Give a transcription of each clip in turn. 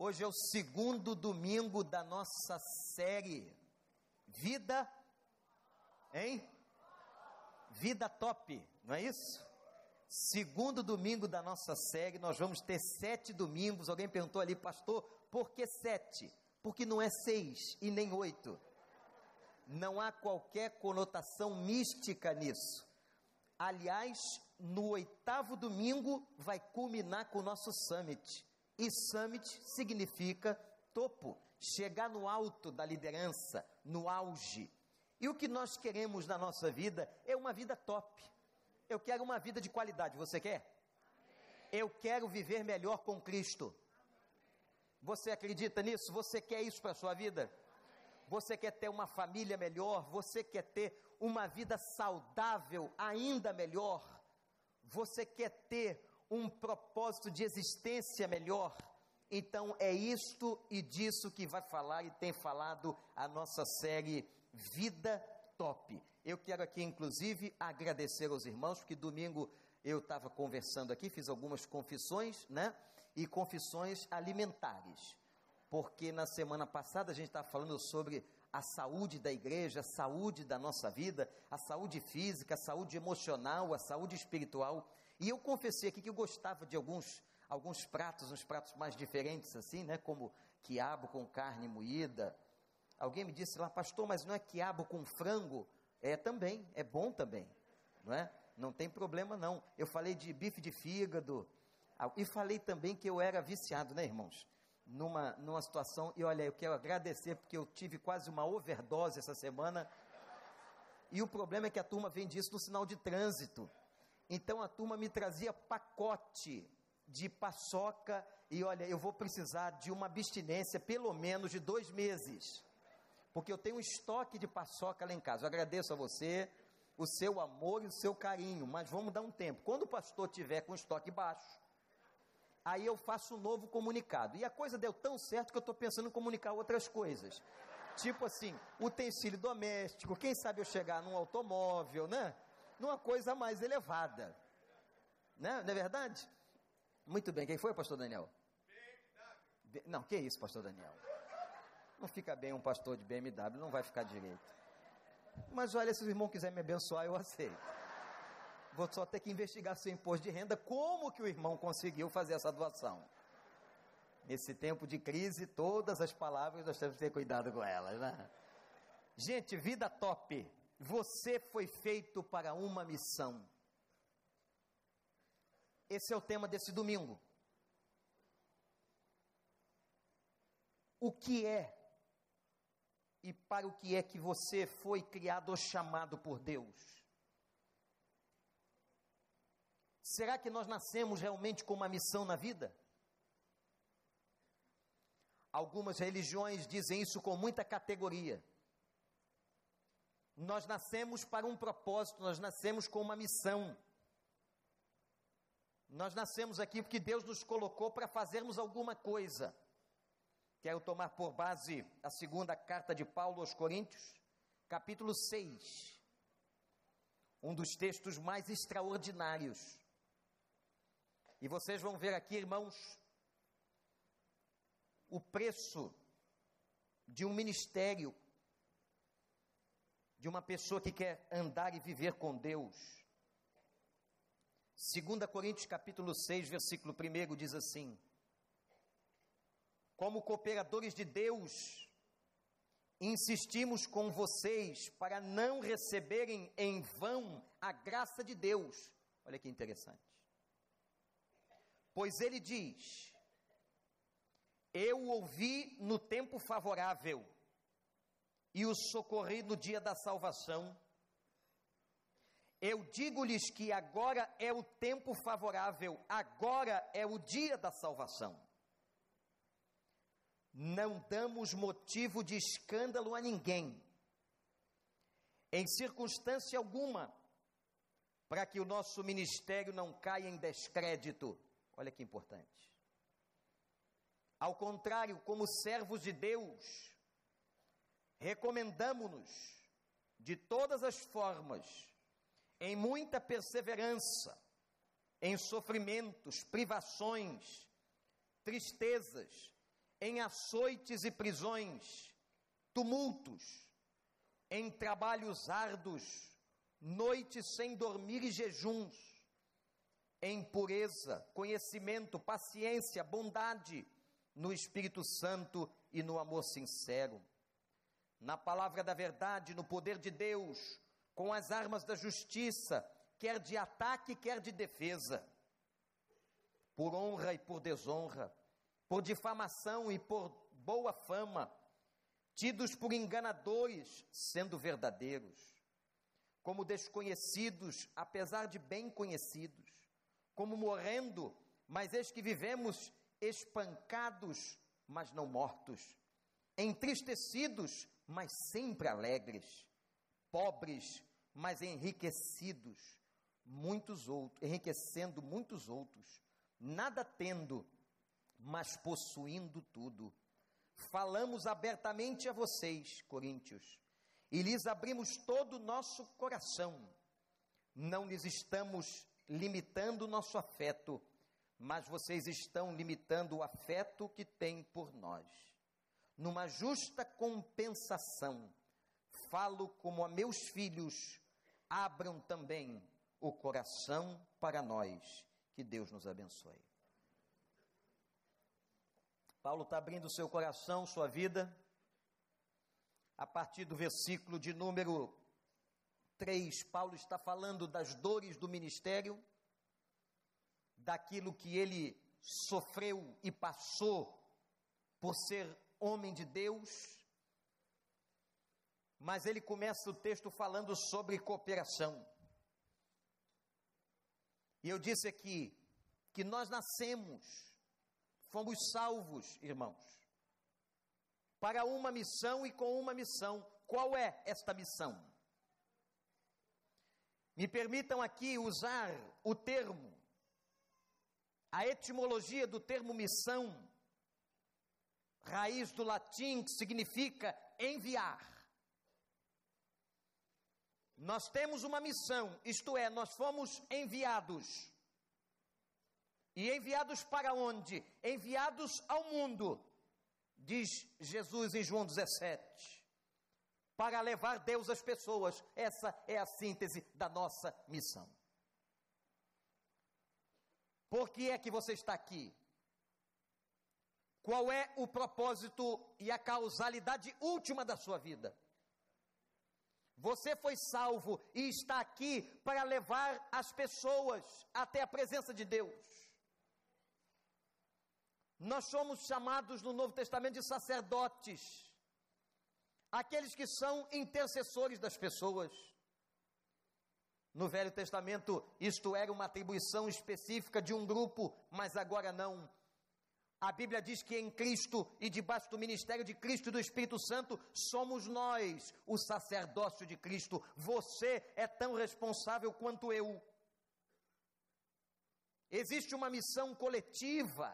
Hoje é o segundo domingo da nossa série Vida, hein? Vida Top, não é isso? Segundo domingo da nossa série, nós vamos ter sete domingos. Alguém perguntou ali, pastor, por que sete? Porque não é seis e nem oito. Não há qualquer conotação mística nisso. Aliás, no oitavo domingo vai culminar com o nosso summit. E summit significa topo, chegar no alto da liderança, no auge. E o que nós queremos na nossa vida é uma vida top. Eu quero uma vida de qualidade. Você quer? Eu quero viver melhor com Cristo. Você acredita nisso? Você quer isso para a sua vida? Você quer ter uma família melhor? Você quer ter uma vida saudável ainda melhor? Você quer ter um propósito de existência melhor. Então é isto e disso que vai falar e tem falado a nossa série Vida Top. Eu quero aqui, inclusive, agradecer aos irmãos, porque domingo eu estava conversando aqui, fiz algumas confissões, né? E confissões alimentares. Porque na semana passada a gente estava falando sobre a saúde da igreja, a saúde da nossa vida, a saúde física, a saúde emocional, a saúde espiritual. E eu confessei aqui que eu gostava de alguns, alguns pratos, uns pratos mais diferentes assim, né? Como quiabo com carne moída. Alguém me disse lá, pastor, mas não é quiabo com frango? É também, é bom também, não é? Não tem problema não. Eu falei de bife de fígado e falei também que eu era viciado, né, irmãos? Numa, numa situação, e olha, eu quero agradecer porque eu tive quase uma overdose essa semana. E o problema é que a turma vende isso no sinal de trânsito. Então a turma me trazia pacote de paçoca e olha, eu vou precisar de uma abstinência pelo menos de dois meses, porque eu tenho um estoque de paçoca lá em casa. Eu agradeço a você o seu amor e o seu carinho, mas vamos dar um tempo. Quando o pastor tiver com estoque baixo, aí eu faço um novo comunicado. E a coisa deu tão certo que eu estou pensando em comunicar outras coisas. Tipo assim, utensílio doméstico, quem sabe eu chegar num automóvel, né? Numa coisa mais elevada. Né? Não é verdade? Muito bem, quem foi, pastor Daniel? BMW. Não, que isso, pastor Daniel? Não fica bem um pastor de BMW, não vai ficar direito. Mas olha, se o irmão quiser me abençoar, eu aceito. Vou só ter que investigar seu imposto de renda, como que o irmão conseguiu fazer essa doação. Nesse tempo de crise, todas as palavras nós temos que ter cuidado com elas, né? Gente, vida top. Você foi feito para uma missão. Esse é o tema desse domingo. O que é e para o que é que você foi criado ou chamado por Deus? Será que nós nascemos realmente com uma missão na vida? Algumas religiões dizem isso com muita categoria. Nós nascemos para um propósito, nós nascemos com uma missão. Nós nascemos aqui porque Deus nos colocou para fazermos alguma coisa. Quero tomar por base a segunda carta de Paulo aos Coríntios, capítulo 6. Um dos textos mais extraordinários. E vocês vão ver aqui, irmãos, o preço de um ministério de uma pessoa que quer andar e viver com Deus. 2 Coríntios capítulo 6, versículo 1 diz assim: Como cooperadores de Deus, insistimos com vocês para não receberem em vão a graça de Deus. Olha que interessante. Pois ele diz: Eu ouvi no tempo favorável e os socorri no dia da salvação. Eu digo-lhes que agora é o tempo favorável, agora é o dia da salvação. Não damos motivo de escândalo a ninguém, em circunstância alguma, para que o nosso ministério não caia em descrédito. Olha que importante. Ao contrário, como servos de Deus, recomendamos-nos de todas as formas, em muita perseverança, em sofrimentos, privações, tristezas, em açoites e prisões, tumultos, em trabalhos árduos, noites sem dormir e jejuns, em pureza, conhecimento, paciência, bondade, no Espírito Santo e no amor sincero, na palavra da verdade, no poder de Deus, com as armas da justiça, quer de ataque, quer de defesa, por honra e por desonra, por difamação e por boa fama, tidos por enganadores, sendo verdadeiros, como desconhecidos, apesar de bem conhecidos, como morrendo, mas eis que vivemos espancados, mas não mortos, entristecidos, mas sempre alegres, pobres, mas enriquecidos, muitos outros, enriquecendo muitos outros, nada tendo, mas possuindo tudo. Falamos abertamente a vocês, coríntios, e lhes abrimos todo o nosso coração. Não lhes estamos limitando o nosso afeto, mas vocês estão limitando o afeto que têm por nós. Numa justa compensação, falo como a meus filhos, abram também o coração para nós. Que Deus nos abençoe. Paulo está abrindo seu coração, sua vida, a partir do versículo de número 3. Paulo está falando das dores do ministério, daquilo que ele sofreu e passou por ser homem de Deus. Mas ele começa o texto falando sobre cooperação. E eu disse aqui que nós nascemos, fomos salvos, irmãos, para uma missão e com uma missão. Qual é esta missão? Me permitam aqui usar o termo, a etimologia do termo missão, raiz do latim que significa enviar. Nós temos uma missão, isto é, nós fomos enviados. E enviados para onde? Enviados ao mundo, diz Jesus em João 17. Para levar Deus às pessoas. Essa é a síntese da nossa missão. Por que é que você está aqui? Qual é o propósito e a causalidade última da sua vida? Você foi salvo e está aqui para levar as pessoas até a presença de Deus. Nós somos chamados no Novo Testamento de sacerdotes, aqueles que são intercessores das pessoas. No Velho Testamento, isto era uma atribuição específica de um grupo, mas agora não. A Bíblia diz que em Cristo e debaixo do ministério de Cristo e do Espírito Santo somos nós, o sacerdócio de Cristo. Você é tão responsável quanto eu. Existe uma missão coletiva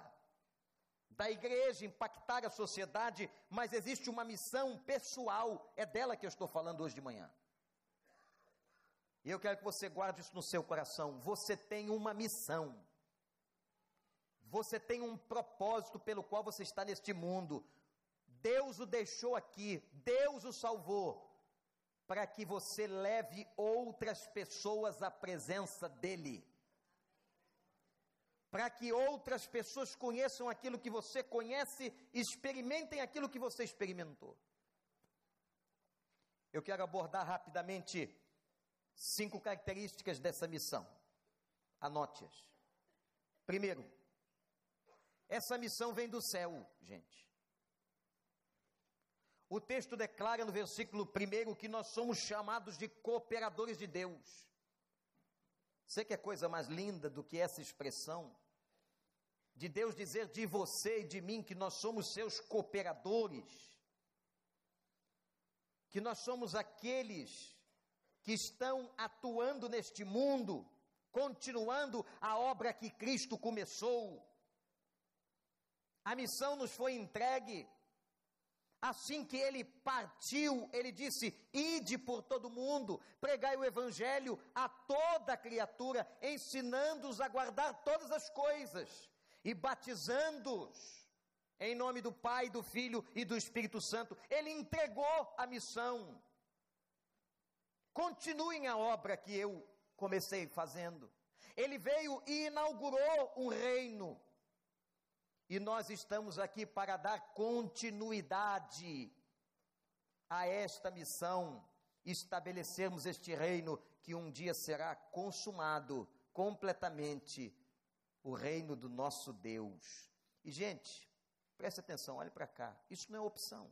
da igreja impactar a sociedade, mas existe uma missão pessoal, é dela que eu estou falando hoje de manhã. E eu quero que você guarde isso no seu coração. Você tem uma missão. Você tem um propósito pelo qual você está neste mundo. Deus o deixou aqui, Deus o salvou, para que você leve outras pessoas à presença dEle. Para que outras pessoas conheçam aquilo que você conhece, experimentem aquilo que você experimentou. Eu quero abordar rapidamente cinco características dessa missão. Anote-as. Primeiro, essa missão vem do céu, gente. O texto declara no versículo 1 que nós somos chamados de cooperadores de Deus. Você que é coisa mais linda do que essa expressão? De Deus dizer de você e de mim que nós somos seus cooperadores, que nós somos aqueles que estão atuando neste mundo, continuando a obra que Cristo começou a missão nos foi entregue. Assim que ele partiu, ele disse: Ide por todo mundo, pregai o evangelho a toda criatura, ensinando-os a guardar todas as coisas e batizando-os Em nome do Pai, do Filho e do Espírito Santo, ele entregou a missão. Continuem a obra que eu comecei fazendo. Ele veio e inaugurou um reino. E nós estamos aqui para dar continuidade a esta missão, estabelecermos este reino que um dia será consumado completamente o reino do nosso Deus. E, gente, preste atenção, olhe para cá. Isso não é opção.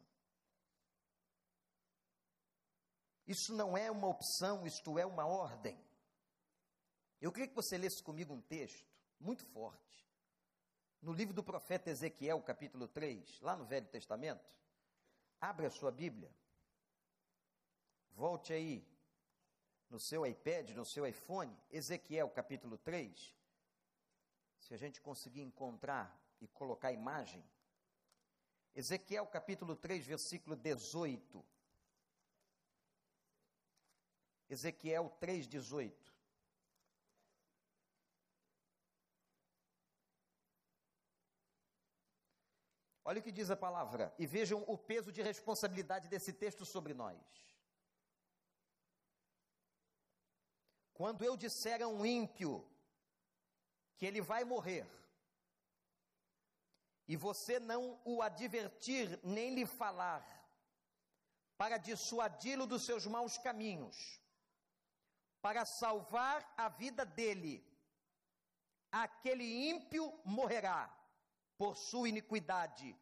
Isso não é uma opção, isto é uma ordem. Eu queria que você lesse comigo um texto muito forte, no livro do profeta Ezequiel, capítulo 3, lá no Velho Testamento. Abra a sua Bíblia. Volte aí no seu iPad, no seu iPhone, Ezequiel capítulo 3. Se a gente conseguir encontrar e colocar a imagem. Ezequiel capítulo 3, versículo 18. Ezequiel 3, 18. Olha o que diz a palavra, e vejam o peso de responsabilidade desse texto sobre nós. Quando eu disser a um ímpio que ele vai morrer, e você não o advertir nem lhe falar, para dissuadi-lo dos seus maus caminhos, para salvar a vida dele, aquele ímpio morrerá por sua iniquidade,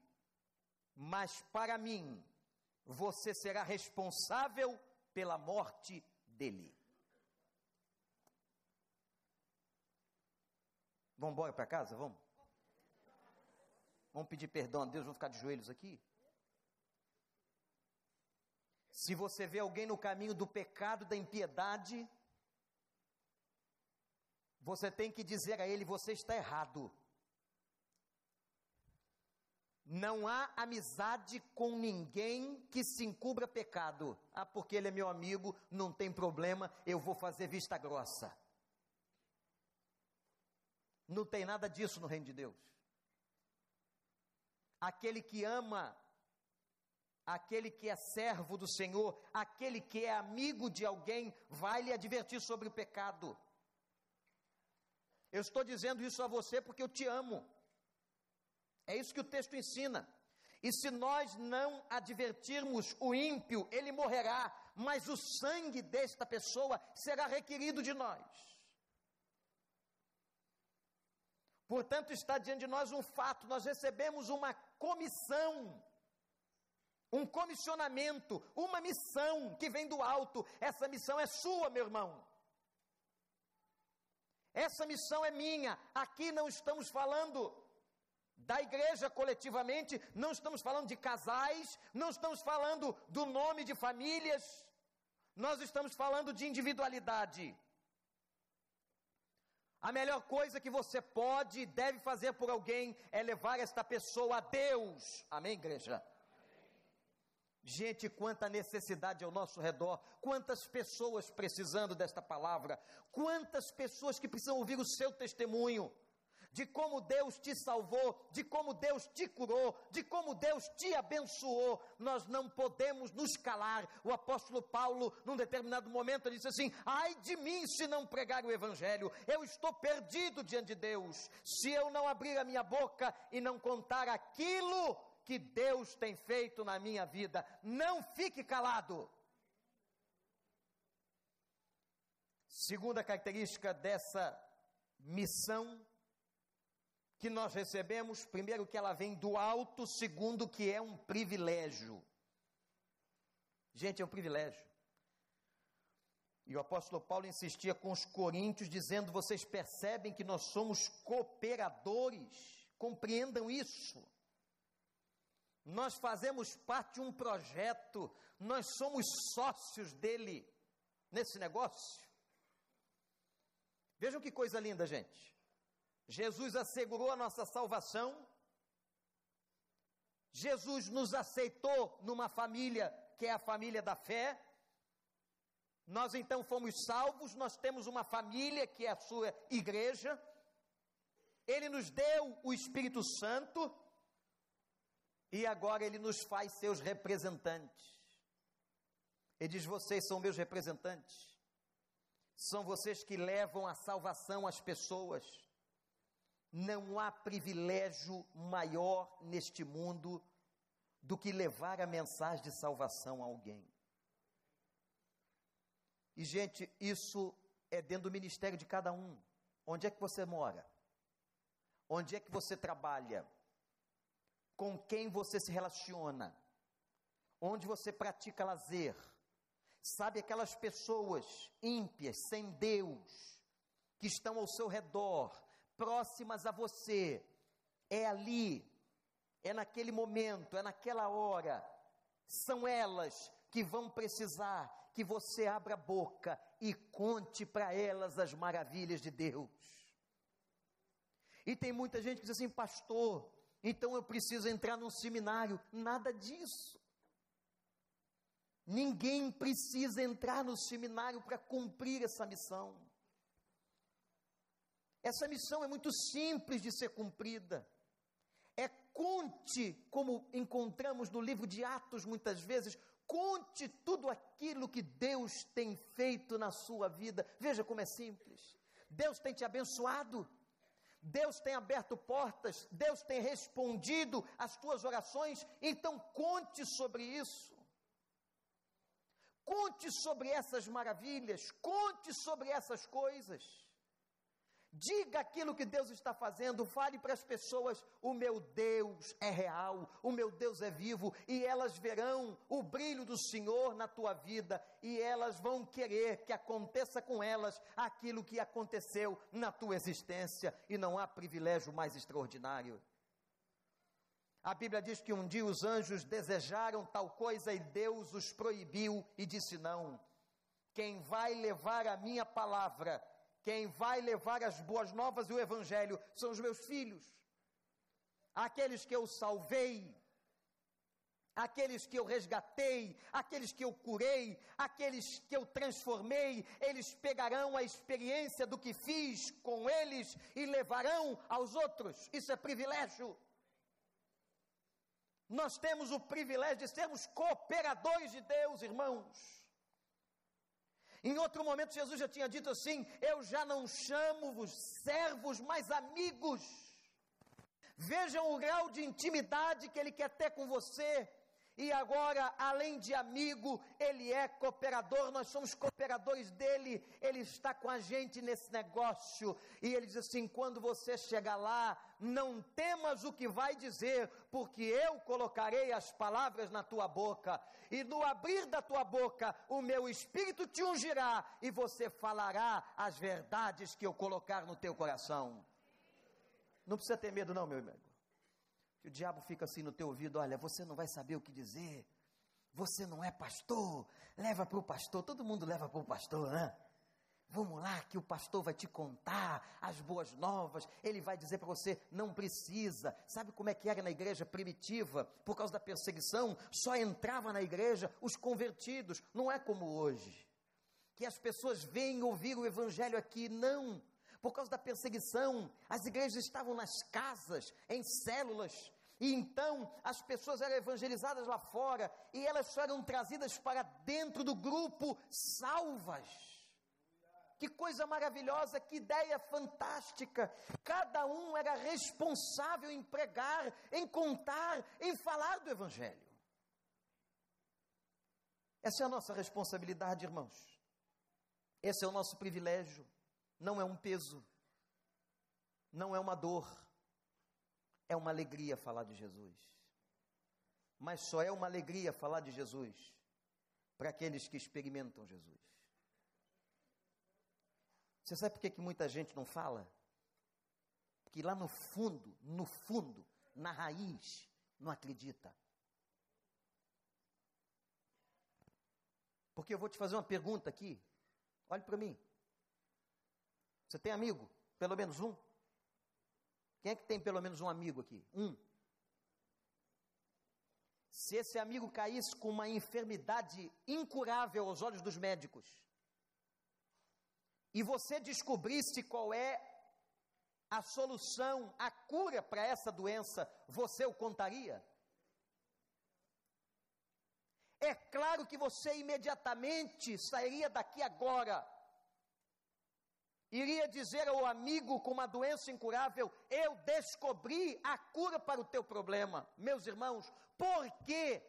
mas para mim você será responsável pela morte dele. Vamos embora para casa? Vamos? Vamos pedir perdão a Deus, vamos ficar de joelhos aqui? Se você vê alguém no caminho do pecado, da impiedade, você tem que dizer a ele: você está errado. Não há amizade com ninguém que se encubra pecado. Ah, porque ele é meu amigo, não tem problema, eu vou fazer vista grossa. Não tem nada disso no reino de Deus. Aquele que ama, aquele que é servo do Senhor, aquele que é amigo de alguém, vai lhe advertir sobre o pecado. Eu estou dizendo isso a você porque eu te amo. É isso que o texto ensina. E se nós não advertirmos o ímpio, ele morrerá, mas o sangue desta pessoa será requerido de nós. Portanto, está diante de nós um fato: nós recebemos uma comissão, um comissionamento, uma missão que vem do alto. Essa missão é sua, meu irmão. Essa missão é minha. Aqui não estamos falando da igreja coletivamente, não estamos falando de casais, não estamos falando do nome de famílias, nós estamos falando de individualidade. A melhor coisa que você pode e deve fazer por alguém é levar esta pessoa a Deus. Amém, igreja? Gente, quanta necessidade ao nosso redor, quantas pessoas precisando desta palavra, quantas pessoas que precisam ouvir o seu testemunho de como Deus te salvou, de como Deus te curou, de como Deus te abençoou. Nós não podemos nos calar. O apóstolo Paulo, num determinado momento, disse assim: Ai de mim se não pregar o Evangelho, eu estou perdido diante de Deus. Se eu não abrir a minha boca e não contar aquilo que Deus tem feito na minha vida, não fique calado. Segunda característica dessa missão que nós recebemos, primeiro, que ela vem do alto, segundo, que é um privilégio. Gente, é um privilégio. E o apóstolo Paulo insistia com os coríntios, dizendo: vocês percebem que nós somos cooperadores, compreendam isso. Nós fazemos parte de um projeto, nós somos sócios dele nesse negócio. Vejam que coisa linda, gente. Jesus assegurou a nossa salvação. Jesus nos aceitou numa família que é a família da fé. Nós então fomos salvos, nós temos uma família que é a sua igreja. Ele nos deu o Espírito Santo. E agora ele nos faz seus representantes. Ele diz: Vocês são meus representantes. São vocês que levam a salvação às pessoas. Não há privilégio maior neste mundo do que levar a mensagem de salvação a alguém. E, gente, isso é dentro do ministério de cada um. Onde é que você mora? Onde é que você trabalha? Com quem você se relaciona? Onde você pratica lazer? Sabe aquelas pessoas ímpias, sem Deus, que estão ao seu redor, próximas a você? É ali, é naquele momento, é naquela hora. São elas que vão precisar que você abra a boca e conte para elas as maravilhas de Deus. E tem muita gente que diz assim, pastor, então eu preciso entrar num seminário. Nada disso. Ninguém precisa entrar no seminário para cumprir essa missão. Essa missão é muito simples de ser cumprida. É conte, como encontramos no livro de Atos muitas vezes, conte tudo aquilo que Deus tem feito na sua vida. Veja como é simples. Deus tem te abençoado. Deus tem aberto portas, Deus tem respondido às tuas orações, então conte sobre isso. Conte sobre essas maravilhas, conte sobre essas coisas. Diga aquilo que Deus está fazendo, fale para as pessoas: o meu Deus é real, o meu Deus é vivo, e elas verão o brilho do Senhor na tua vida, e elas vão querer que aconteça com elas aquilo que aconteceu na tua existência, e não há privilégio mais extraordinário. A Bíblia diz que um dia os anjos desejaram tal coisa e Deus os proibiu e disse: Não. Quem vai levar a minha palavra quem vai levar as boas novas e o evangelho são os meus filhos, aqueles que eu salvei, aqueles que eu resgatei, aqueles que eu curei, aqueles que eu transformei, eles pegarão a experiência do que fiz com eles e levarão aos outros. Isso é privilégio. Nós temos o privilégio de sermos cooperadores de Deus, irmãos. Em outro momento, Jesus já tinha dito assim: Eu já não chamo-vos servos, mas amigos. Vejam o grau de intimidade que Ele quer ter com você. E agora, além de amigo, ele é cooperador, nós somos cooperadores dele, ele está com a gente nesse negócio. E ele diz assim: quando você chegar lá, não temas o que vai dizer, porque eu colocarei as palavras na tua boca, e no abrir da tua boca, o meu espírito te ungirá, e você falará as verdades que eu colocar no teu coração. Não precisa ter medo, não, meu irmão que o diabo fica assim no teu ouvido: olha, você não vai saber o que dizer, você não é pastor, leva para o pastor, todo mundo leva para o pastor, né? Vamos lá, que o pastor vai te contar as boas novas. Ele vai dizer para você: não precisa. Sabe como é que era na igreja primitiva? Por causa da perseguição, só entrava na igreja os convertidos. Não é como hoje. Que as pessoas vêm ouvir o evangelho aqui. Não por causa da perseguição, as igrejas estavam nas casas, em células, e então as pessoas eram evangelizadas lá fora e elas só eram trazidas para dentro do grupo salvas. Que coisa maravilhosa, que ideia fantástica. Cada um era responsável em pregar, em contar, em falar do Evangelho. Essa é a nossa responsabilidade, irmãos. Esse é o nosso privilégio não é um peso, não é uma dor, é uma alegria falar de Jesus. Mas só é uma alegria falar de Jesus para aqueles que experimentam Jesus. Você sabe por que, que muita gente não fala? Porque lá no fundo, no fundo, na raiz, não acredita. Porque eu vou te fazer uma pergunta aqui. Olhe para mim. Você tem amigo? Pelo menos um? Quem é que tem pelo menos um amigo aqui? Um. Se esse amigo caísse com uma enfermidade incurável aos olhos dos médicos, e você descobrisse qual é a solução, a cura para essa doença, você o contaria? É claro que você imediatamente sairia daqui agora. Iria dizer ao amigo com uma doença incurável: Eu descobri a cura para o teu problema. Meus irmãos, por que,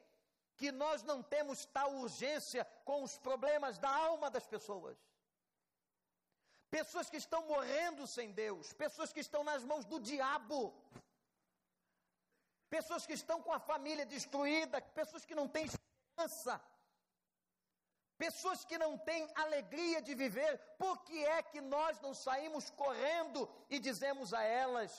que nós não temos tal urgência com os problemas da alma das pessoas? Pessoas que estão morrendo sem Deus, pessoas que estão nas mãos do diabo, pessoas que estão com a família destruída, pessoas que não têm esperança, pessoas que não têm alegria de viver, por que é que nós não saímos correndo e dizemos a elas: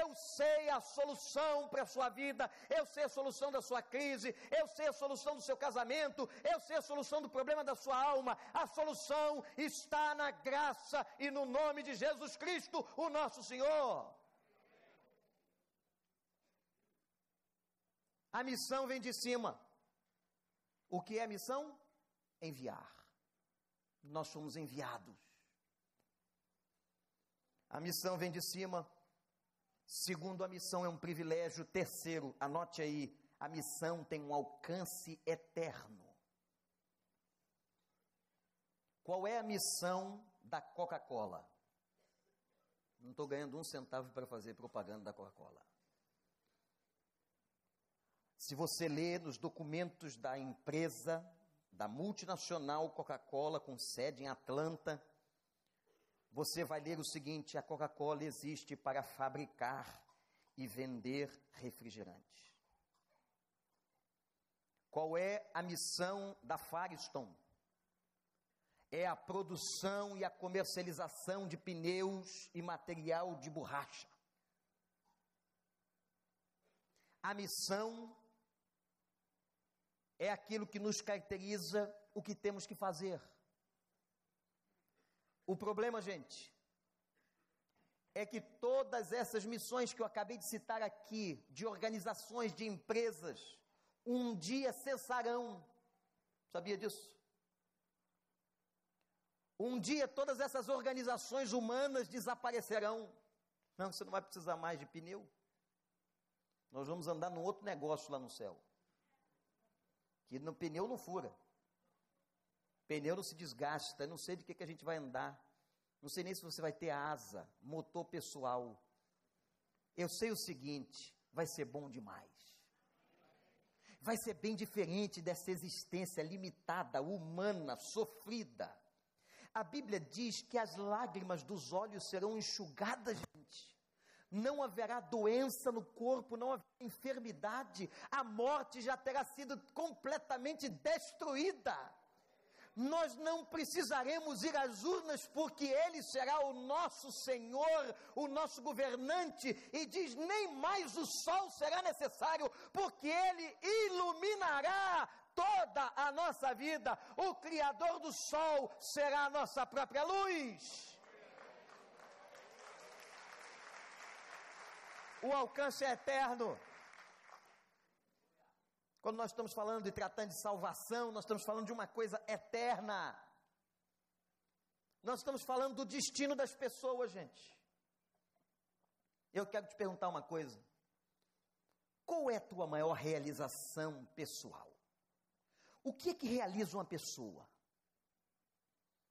Eu sei a solução para a sua vida, eu sei a solução da sua crise, eu sei a solução do seu casamento, eu sei a solução do problema da sua alma, a solução está na graça e no nome de Jesus Cristo, o nosso Senhor. A missão vem de cima. O que é missão? Enviar. Nós somos enviados. A missão vem de cima. Segundo, a missão é um privilégio. Terceiro, anote aí, a missão tem um alcance eterno. Qual é a missão da Coca-Cola? Não estou ganhando um centavo para fazer propaganda da Coca-Cola. Se você ler nos documentos da empresa, da multinacional Coca-Cola, com sede em Atlanta, você vai ler o seguinte: a Coca-Cola existe para fabricar e vender refrigerante. Qual é a missão da Firestone? É a produção e a comercialização de pneus e material de borracha. A missão é aquilo que nos caracteriza o que temos que fazer. O problema, gente, é que todas essas missões que eu acabei de citar aqui, de organizações, de empresas, um dia cessarão. Sabia disso? Um dia todas essas organizações humanas desaparecerão. Não, você não vai precisar mais de pneu. Nós vamos andar num outro negócio lá no céu que no pneu não fura. Pneu não se desgasta, não sei de que, que a gente vai andar. Não sei nem se você vai ter asa, motor pessoal. Eu sei o seguinte, vai ser bom demais. Vai ser bem diferente dessa existência limitada, humana, sofrida. A Bíblia diz que as lágrimas dos olhos serão enxugadas, gente não haverá doença no corpo, não haverá enfermidade, a morte já terá sido completamente destruída. Nós não precisaremos ir às urnas, porque Ele será o nosso Senhor, o nosso governante, e diz: nem mais o sol será necessário, porque Ele iluminará toda a nossa vida. O Criador do sol será a nossa própria luz. O alcance é eterno. Quando nós estamos falando e tratando de salvação, nós estamos falando de uma coisa eterna. Nós estamos falando do destino das pessoas, gente. Eu quero te perguntar uma coisa. Qual é a tua maior realização pessoal? O que é que realiza uma pessoa?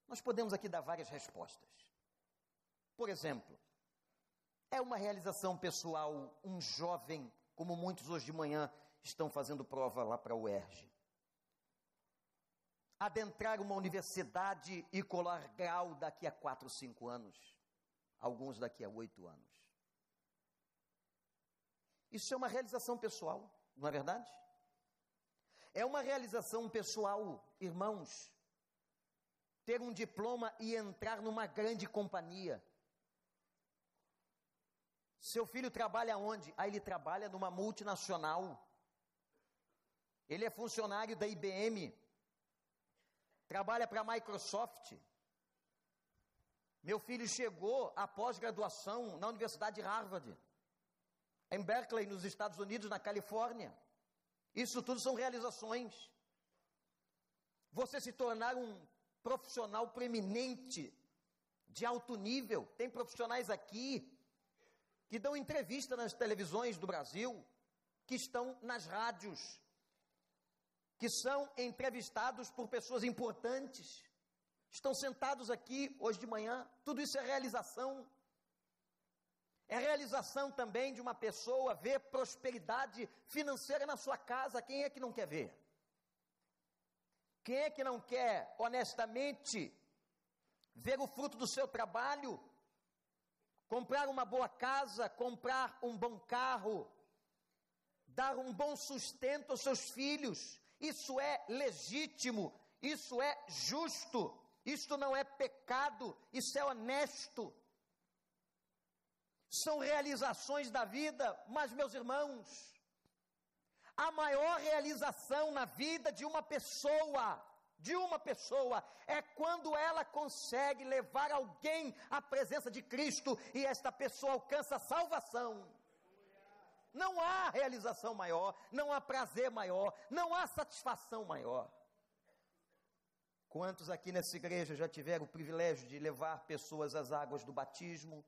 Nós podemos aqui dar várias respostas. Por exemplo, é uma realização pessoal, um jovem, como muitos hoje de manhã estão fazendo prova lá para o UERJ. Adentrar uma universidade e colar grau daqui a quatro, cinco anos. Alguns daqui a oito anos. Isso é uma realização pessoal, não é verdade? É uma realização pessoal, irmãos, ter um diploma e entrar numa grande companhia seu filho trabalha onde? Ah, ele trabalha numa multinacional. Ele é funcionário da IBM. Trabalha para a Microsoft. Meu filho chegou à pós-graduação na Universidade de Harvard, em Berkeley, nos Estados Unidos, na Califórnia. Isso tudo são realizações. Você se tornar um profissional preeminente, de alto nível. Tem profissionais aqui que dão entrevista nas televisões do Brasil, que estão nas rádios. que são entrevistados por pessoas importantes, estão sentados aqui hoje de manhã, tudo isso é realização. É realização também de uma pessoa ver prosperidade financeira na sua casa. Quem é que não quer ver? Quem é que não quer, honestamente, ver o fruto do seu trabalho? Comprar uma boa casa, comprar um bom carro, dar um bom sustento aos seus filhos. Isso é legítimo, isso é justo, isto não é pecado, isso é honesto são realizações da vida, mas, meus irmãos, a maior realização na vida de uma pessoa, de uma pessoa, é quando ela consegue levar alguém à presença de Cristo e esta pessoa alcança salvação. Não há realização maior, não há prazer maior, não há satisfação maior. Quantos aqui nessa igreja já tiveram o privilégio de levar pessoas às águas do batismo?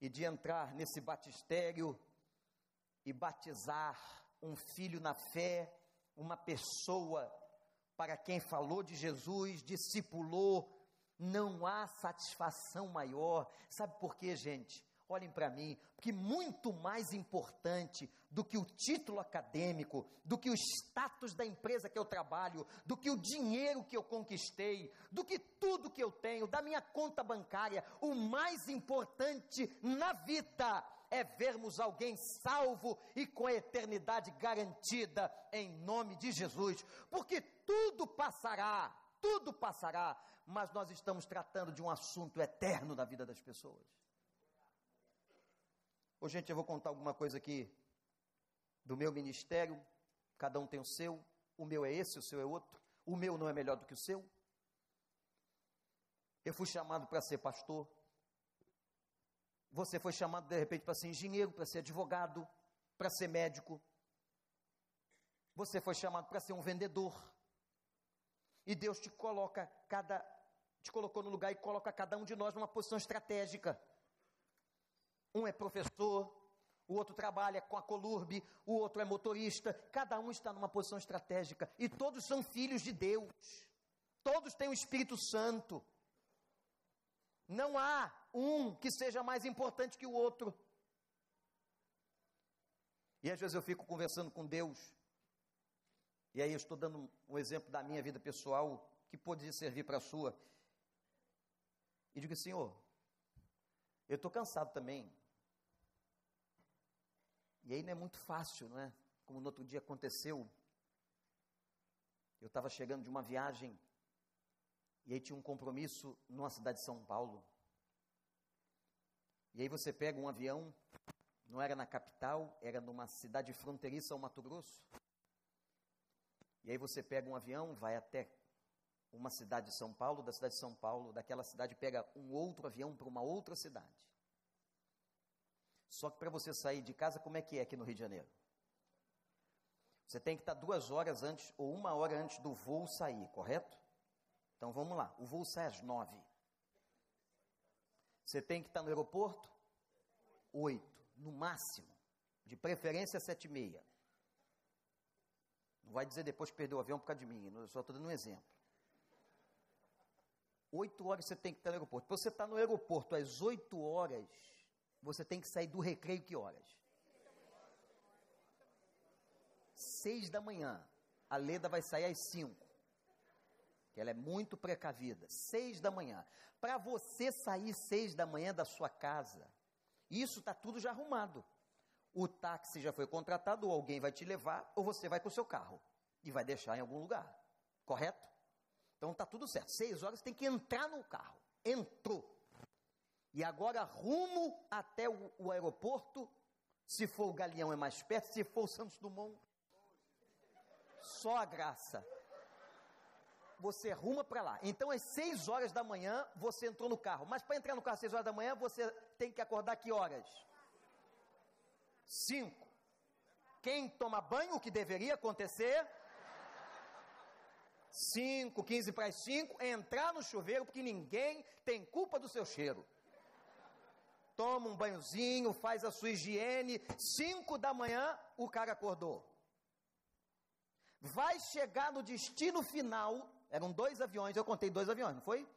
e de entrar nesse batistério e batizar um filho na fé, uma pessoa para quem falou de Jesus, discipulou, não há satisfação maior. Sabe por quê, gente? olhem para mim, porque muito mais importante do que o título acadêmico, do que o status da empresa que eu trabalho, do que o dinheiro que eu conquistei, do que tudo que eu tenho, da minha conta bancária, o mais importante na vida é vermos alguém salvo e com a eternidade garantida em nome de Jesus, porque tudo passará, tudo passará, mas nós estamos tratando de um assunto eterno da vida das pessoas. Ô, gente, eu vou contar alguma coisa aqui do meu ministério. Cada um tem o seu. O meu é esse, o seu é outro. O meu não é melhor do que o seu. Eu fui chamado para ser pastor. Você foi chamado, de repente, para ser engenheiro, para ser advogado, para ser médico. Você foi chamado para ser um vendedor. E Deus te coloca cada te colocou no lugar e coloca cada um de nós numa posição estratégica. Um é professor, o outro trabalha com a Colurbe, o outro é motorista, cada um está numa posição estratégica e todos são filhos de Deus. Todos têm o Espírito Santo. Não há um que seja mais importante que o outro. E às vezes eu fico conversando com Deus, e aí eu estou dando um exemplo da minha vida pessoal que pode servir para a sua. E digo, Senhor, eu estou cansado também. E aí não é muito fácil, não é? Como no outro dia aconteceu. Eu estava chegando de uma viagem e aí tinha um compromisso numa cidade de São Paulo. E aí você pega um avião, não era na capital, era numa cidade fronteiriça ao Mato Grosso. E aí você pega um avião, vai até uma cidade de São Paulo, da cidade de São Paulo, daquela cidade pega um outro avião para uma outra cidade. Só que para você sair de casa, como é que é aqui no Rio de Janeiro? Você tem que estar duas horas antes ou uma hora antes do voo sair, correto? Então vamos lá, o voo sai às nove. Você tem que estar no aeroporto oito, no máximo. De preferência sete e meia. Não vai dizer depois que perdeu o avião por causa de mim, eu só estou dando um exemplo. Oito horas você tem que estar no aeroporto. Para você estar no aeroporto às oito horas, você tem que sair do recreio que horas? Seis da manhã. A Leda vai sair às cinco. Que ela é muito precavida. Seis da manhã. Para você sair seis da manhã da sua casa, isso está tudo já arrumado. O táxi já foi contratado, ou alguém vai te levar, ou você vai com o seu carro e vai deixar em algum lugar. Correto? Então está tudo certo. Seis horas tem que entrar no carro. Entrou. E agora rumo até o, o aeroporto. Se for o Galeão é mais perto, se for o Santos Dumont, só a graça. Você ruma para lá. Então, às 6 horas da manhã, você entrou no carro. Mas para entrar no carro às 6 horas da manhã, você tem que acordar que horas? 5. Quem toma banho, o que deveria acontecer? 5, 15 para as 5, entrar no chuveiro, porque ninguém tem culpa do seu cheiro toma um banhozinho, faz a sua higiene. Cinco da manhã, o cara acordou. vai chegar no destino final. Eram dois aviões, eu contei dois aviões, não foi?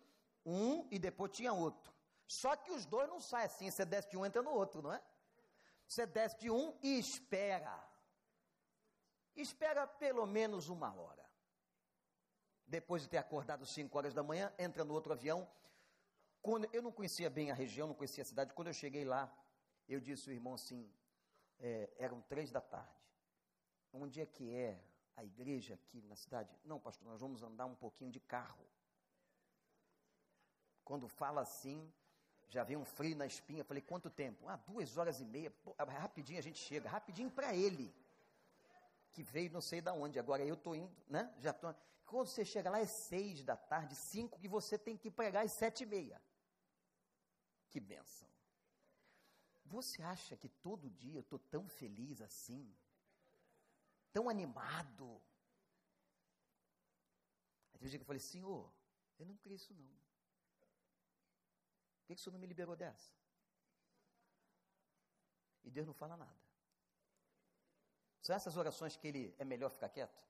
Um e depois tinha outro. Só que os dois não saem assim, você desce de um, entra no outro, não é? Você desce de um e espera. Espera pelo menos uma hora. Depois de ter acordado 5 horas da manhã, entra no outro avião. Quando eu não conhecia bem a região, não conhecia a cidade. Quando eu cheguei lá, eu disse ao irmão assim: é, eram três da tarde. Onde é que é a igreja aqui na cidade? Não, pastor, nós vamos andar um pouquinho de carro. Quando fala assim, já vem um frio na espinha. Falei, quanto tempo? Ah, duas horas e meia. Pô, rapidinho a gente chega, rapidinho para ele. Que veio não sei da onde. Agora eu estou indo, né? Já tô. Quando você chega lá é seis da tarde, cinco, que você tem que pregar às sete e meia. Que benção. Você acha que todo dia eu estou tão feliz assim? Tão animado? Aí teve um dia que eu falei, Senhor, eu não creio isso não. Por que, que o Senhor não me liberou dessa? E Deus não fala nada. São essas orações que ele é melhor ficar quieto?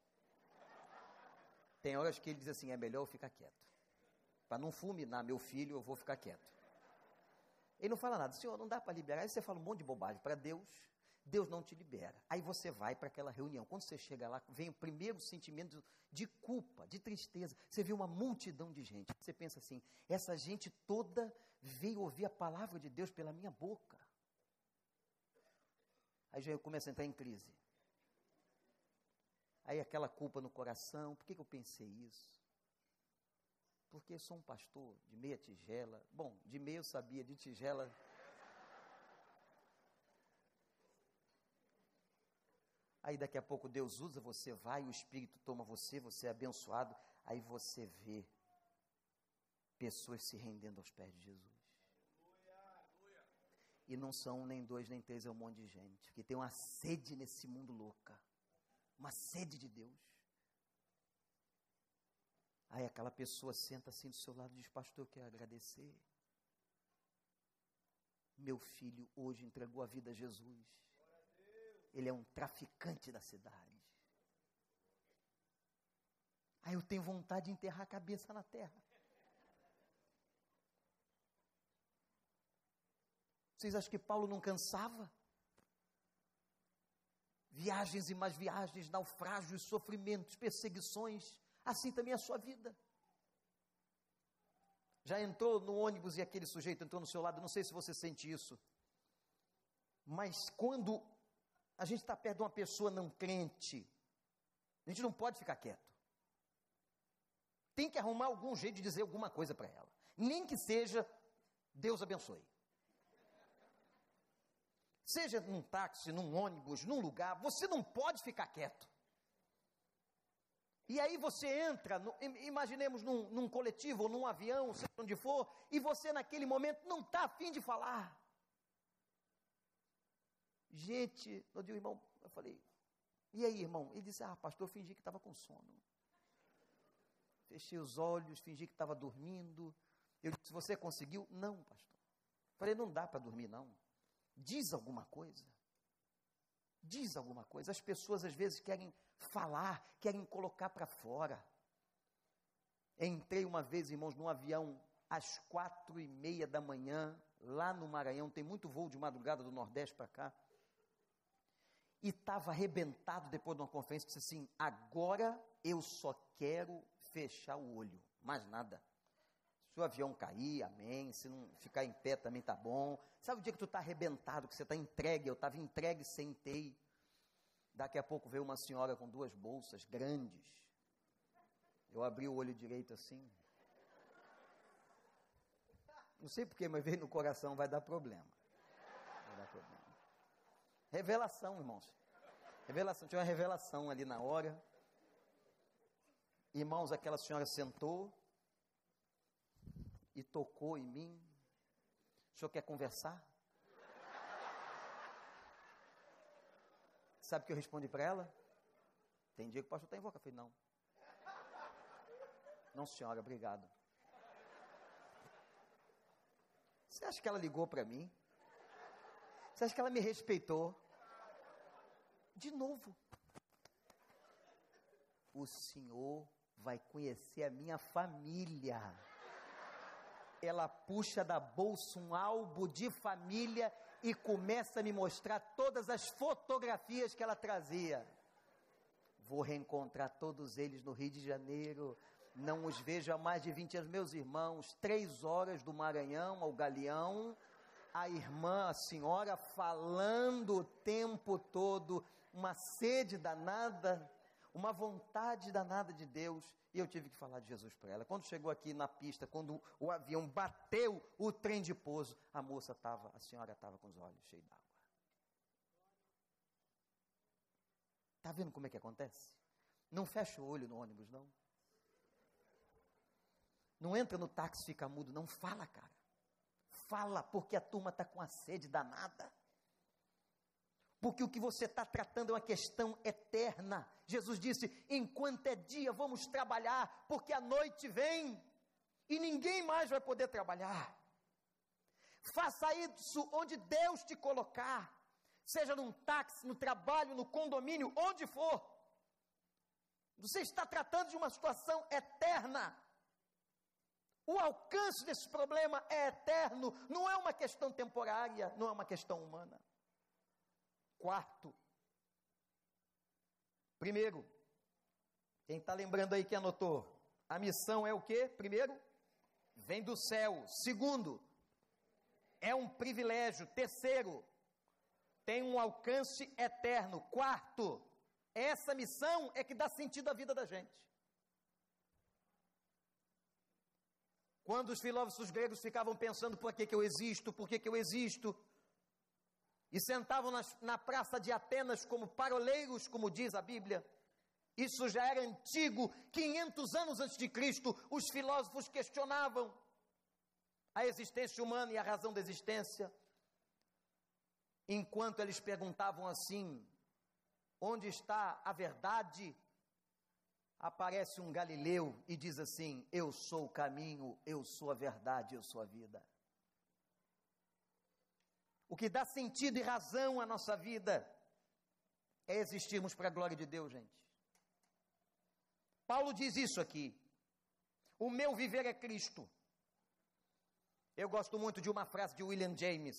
Tem horas que ele diz assim: é melhor eu ficar quieto. Para não fulminar meu filho, eu vou ficar quieto. Ele não fala nada, Senhor, não dá para liberar. Aí você fala um monte de bobagem para Deus, Deus não te libera. Aí você vai para aquela reunião. Quando você chega lá, vem o primeiro sentimento de culpa, de tristeza. Você vê uma multidão de gente. Você pensa assim: essa gente toda veio ouvir a palavra de Deus pela minha boca. Aí já começa a entrar em crise. Aí aquela culpa no coração, por que, que eu pensei isso? Porque sou um pastor de meia tigela. Bom, de meia eu sabia, de tigela. Aí daqui a pouco Deus usa, você vai, o Espírito toma você, você é abençoado. Aí você vê pessoas se rendendo aos pés de Jesus. E não são nem dois, nem três, é um monte de gente. Porque tem uma sede nesse mundo louca uma sede de Deus. Aí aquela pessoa senta assim do seu lado e diz: Pastor, eu quero agradecer. Meu filho hoje entregou a vida a Jesus. Ele é um traficante da cidade. Aí eu tenho vontade de enterrar a cabeça na terra. Vocês acham que Paulo não cansava? viagens e mais viagens, naufrágios, sofrimentos, perseguições, assim também a sua vida. Já entrou no ônibus e aquele sujeito entrou no seu lado, não sei se você sente isso, mas quando a gente está perto de uma pessoa não crente, a gente não pode ficar quieto. Tem que arrumar algum jeito de dizer alguma coisa para ela, nem que seja Deus abençoe. Seja num táxi, num ônibus, num lugar, você não pode ficar quieto. E aí você entra, no, imaginemos num, num, coletivo ou num avião, seja onde for, e você naquele momento não está afim de falar. Gente, eu digo, irmão, eu falei, e aí, irmão? Ele disse, ah, pastor, eu fingi que estava com sono. Fechei os olhos, fingi que estava dormindo. Eu disse, você conseguiu? Não, pastor. Falei, não dá para dormir, não. Diz alguma coisa. Diz alguma coisa. As pessoas às vezes querem falar, querem colocar para fora. Entrei uma vez, irmãos, num avião às quatro e meia da manhã, lá no Maranhão, tem muito voo de madrugada do Nordeste para cá. E estava arrebentado depois de uma conferência, disse assim: agora eu só quero fechar o olho, mais nada. Se o avião cair, amém. Se não ficar em pé também tá bom. Sabe o dia que tu está arrebentado, que você está entregue? Eu estava entregue, sentei. Daqui a pouco veio uma senhora com duas bolsas grandes. Eu abri o olho direito assim. Não sei porquê, mas veio no coração, vai dar problema. Revelação, irmãos. Revelação. Tinha uma revelação ali na hora. Irmãos, aquela senhora sentou e tocou em mim. O senhor quer conversar? Sabe o que eu respondi para ela? Tem dia que o pastor está em boca. Eu falei, não. Não, senhora, obrigado. Você acha que ela ligou para mim? Você acha que ela me respeitou? De novo. o senhor vai conhecer a minha família. Ela puxa da bolsa um álbum de família e começa a me mostrar todas as fotografias que ela trazia. Vou reencontrar todos eles no Rio de Janeiro. Não os vejo há mais de 20 anos. Meus irmãos, três horas do Maranhão ao Galeão. A irmã, a senhora, falando o tempo todo, uma sede danada, uma vontade danada de Deus. E eu tive que falar de Jesus para ela. Quando chegou aqui na pista, quando o avião bateu o trem de pouso, a moça estava, a senhora estava com os olhos cheios d'água. Está vendo como é que acontece? Não fecha o olho no ônibus, não. Não entra no táxi e fica mudo, não. Fala, cara. Fala, porque a turma está com a sede danada. Porque o que você está tratando é uma questão eterna. Jesus disse: enquanto é dia, vamos trabalhar, porque a noite vem e ninguém mais vai poder trabalhar. Faça isso onde Deus te colocar, seja num táxi, no trabalho, no condomínio, onde for. Você está tratando de uma situação eterna. O alcance desse problema é eterno, não é uma questão temporária, não é uma questão humana. Quarto, primeiro, quem está lembrando aí que anotou, a missão é o que? Primeiro, vem do céu. Segundo, é um privilégio. Terceiro, tem um alcance eterno. Quarto, essa missão é que dá sentido à vida da gente. Quando os filósofos gregos ficavam pensando por que, que eu existo, por que, que eu existo, e sentavam nas, na praça de Atenas como paroleiros, como diz a Bíblia. Isso já era antigo, 500 anos antes de Cristo, os filósofos questionavam a existência humana e a razão da existência. Enquanto eles perguntavam assim: onde está a verdade? Aparece um galileu e diz assim: Eu sou o caminho, eu sou a verdade, eu sou a vida. O que dá sentido e razão à nossa vida é existirmos para a glória de Deus, gente. Paulo diz isso aqui. O meu viver é Cristo. Eu gosto muito de uma frase de William James,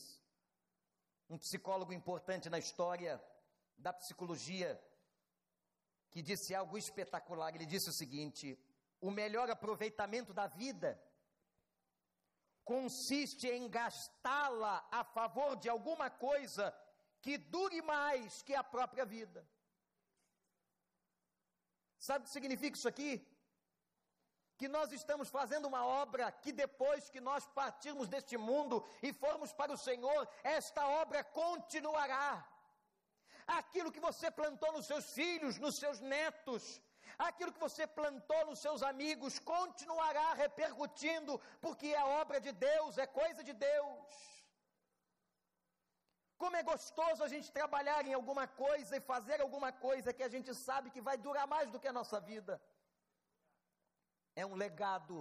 um psicólogo importante na história da psicologia, que disse algo espetacular. Ele disse o seguinte: o melhor aproveitamento da vida consiste em gastá-la a favor de alguma coisa que dure mais que a própria vida. Sabe o que significa isso aqui? Que nós estamos fazendo uma obra que depois que nós partirmos deste mundo e formos para o Senhor, esta obra continuará. Aquilo que você plantou nos seus filhos, nos seus netos, aquilo que você plantou nos seus amigos continuará repercutindo, porque é obra de Deus, é coisa de Deus. Como é gostoso a gente trabalhar em alguma coisa e fazer alguma coisa que a gente sabe que vai durar mais do que a nossa vida. É um legado,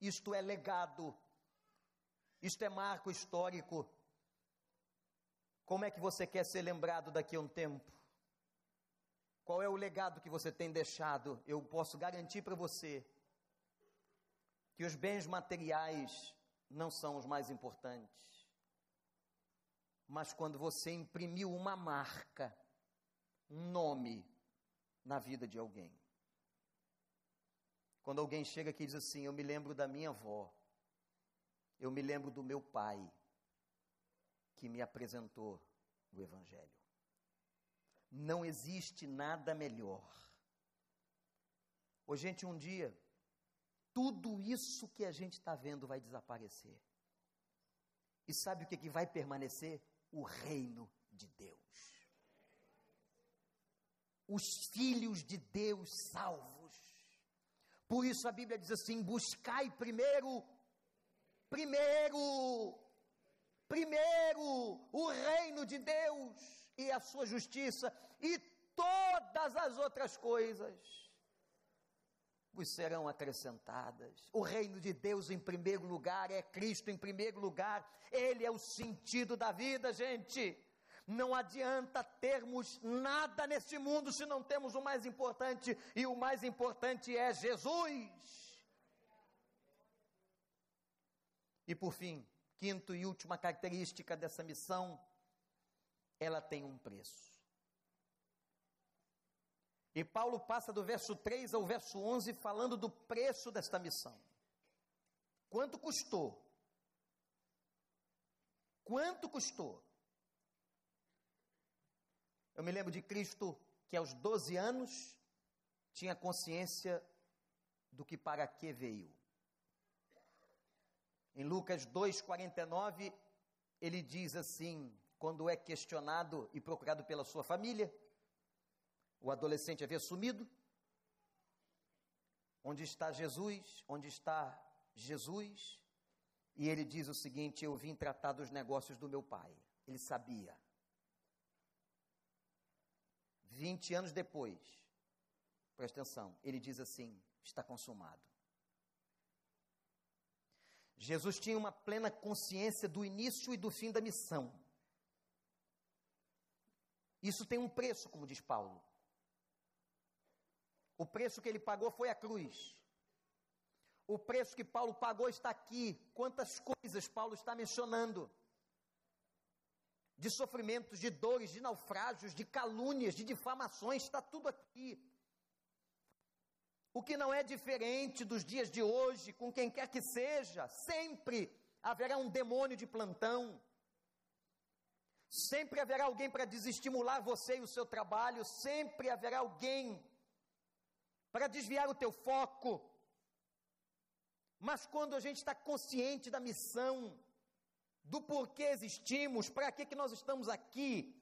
isto é legado, isto é marco histórico. Como é que você quer ser lembrado daqui a um tempo? Qual é o legado que você tem deixado? Eu posso garantir para você que os bens materiais não são os mais importantes. Mas quando você imprimiu uma marca, um nome na vida de alguém. Quando alguém chega aqui e diz assim: Eu me lembro da minha avó, eu me lembro do meu pai, que me apresentou o Evangelho. Não existe nada melhor. Ô, gente, um dia, tudo isso que a gente está vendo vai desaparecer. E sabe o que, que vai permanecer? O reino de Deus. Os filhos de Deus salvos. Por isso a Bíblia diz assim: buscai primeiro, primeiro, primeiro o reino de Deus e a sua justiça, e todas as outras coisas vos serão acrescentadas. O reino de Deus em primeiro lugar, é Cristo em primeiro lugar, Ele é o sentido da vida, gente. Não adianta termos nada neste mundo se não temos o mais importante, e o mais importante é Jesus. E por fim, quinto e última característica dessa missão, ela tem um preço. E Paulo passa do verso 3 ao verso 11 falando do preço desta missão. Quanto custou? Quanto custou? Eu me lembro de Cristo que aos 12 anos tinha consciência do que para que veio. Em Lucas 2,49, ele diz assim: quando é questionado e procurado pela sua família, o adolescente havia sumido. Onde está Jesus? Onde está Jesus? E ele diz o seguinte: Eu vim tratar dos negócios do meu pai. Ele sabia. Vinte anos depois, presta atenção, ele diz assim: Está consumado. Jesus tinha uma plena consciência do início e do fim da missão. Isso tem um preço, como diz Paulo. O preço que ele pagou foi a cruz. O preço que Paulo pagou está aqui. Quantas coisas Paulo está mencionando? De sofrimentos, de dores, de naufrágios, de calúnias, de difamações, está tudo aqui. O que não é diferente dos dias de hoje, com quem quer que seja, sempre haverá um demônio de plantão. Sempre haverá alguém para desestimular você e o seu trabalho, sempre haverá alguém para desviar o teu foco. Mas quando a gente está consciente da missão, do porquê existimos, para que, que nós estamos aqui,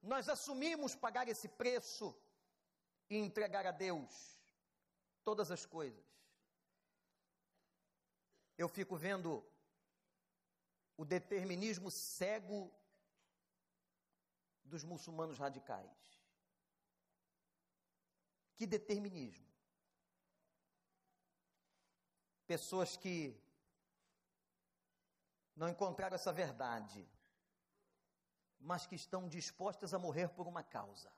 nós assumimos pagar esse preço e entregar a Deus todas as coisas. Eu fico vendo o determinismo cego dos muçulmanos radicais. Que determinismo. Pessoas que não encontraram essa verdade, mas que estão dispostas a morrer por uma causa.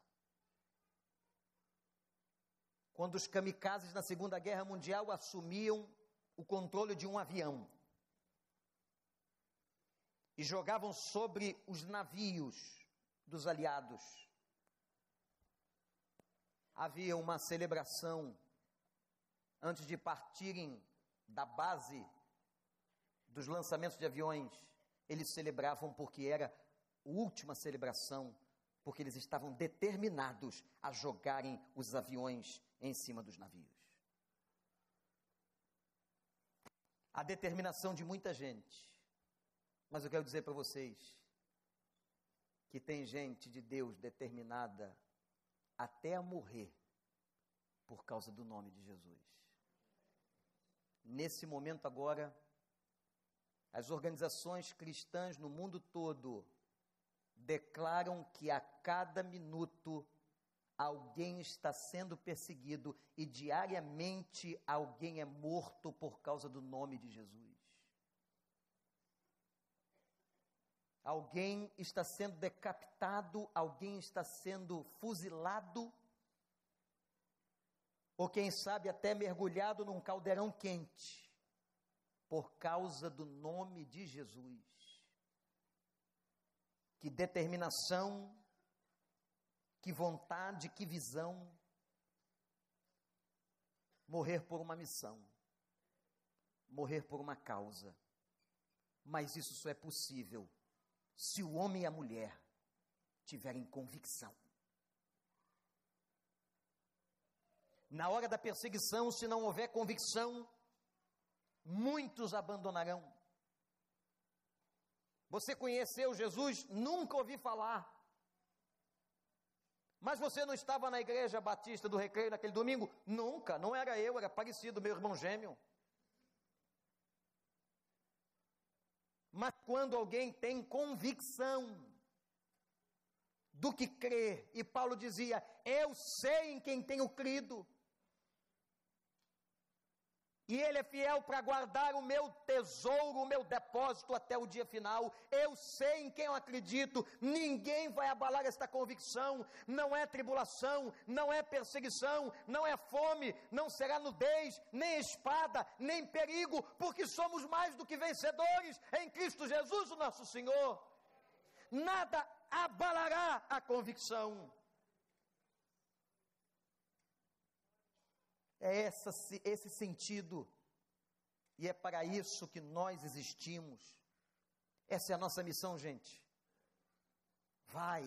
Quando os kamikazes na Segunda Guerra Mundial assumiam o controle de um avião e jogavam sobre os navios dos aliados havia uma celebração antes de partirem da base dos lançamentos de aviões. Eles celebravam porque era a última celebração, porque eles estavam determinados a jogarem os aviões em cima dos navios. A determinação de muita gente. Mas eu quero dizer para vocês que tem gente de Deus determinada até a morrer por causa do nome de Jesus. Nesse momento agora, as organizações cristãs no mundo todo declaram que a cada minuto alguém está sendo perseguido e diariamente alguém é morto por causa do nome de Jesus. Alguém está sendo decapitado, alguém está sendo fuzilado, ou quem sabe até mergulhado num caldeirão quente, por causa do nome de Jesus. Que determinação, que vontade, que visão. Morrer por uma missão, morrer por uma causa. Mas isso só é possível se o homem e a mulher tiverem convicção. Na hora da perseguição, se não houver convicção, muitos abandonarão. Você conheceu Jesus? Nunca ouvi falar. Mas você não estava na igreja batista do recreio naquele domingo? Nunca, não era eu, era parecido, meu irmão gêmeo. Mas quando alguém tem convicção do que crê, e Paulo dizia: Eu sei em quem tenho crido. E Ele é fiel para guardar o meu tesouro, o meu depósito até o dia final. Eu sei em quem eu acredito, ninguém vai abalar esta convicção. Não é tribulação, não é perseguição, não é fome, não será nudez, nem espada, nem perigo, porque somos mais do que vencedores em Cristo Jesus, o nosso Senhor. Nada abalará a convicção. É essa, esse sentido. E é para isso que nós existimos. Essa é a nossa missão, gente. Vai.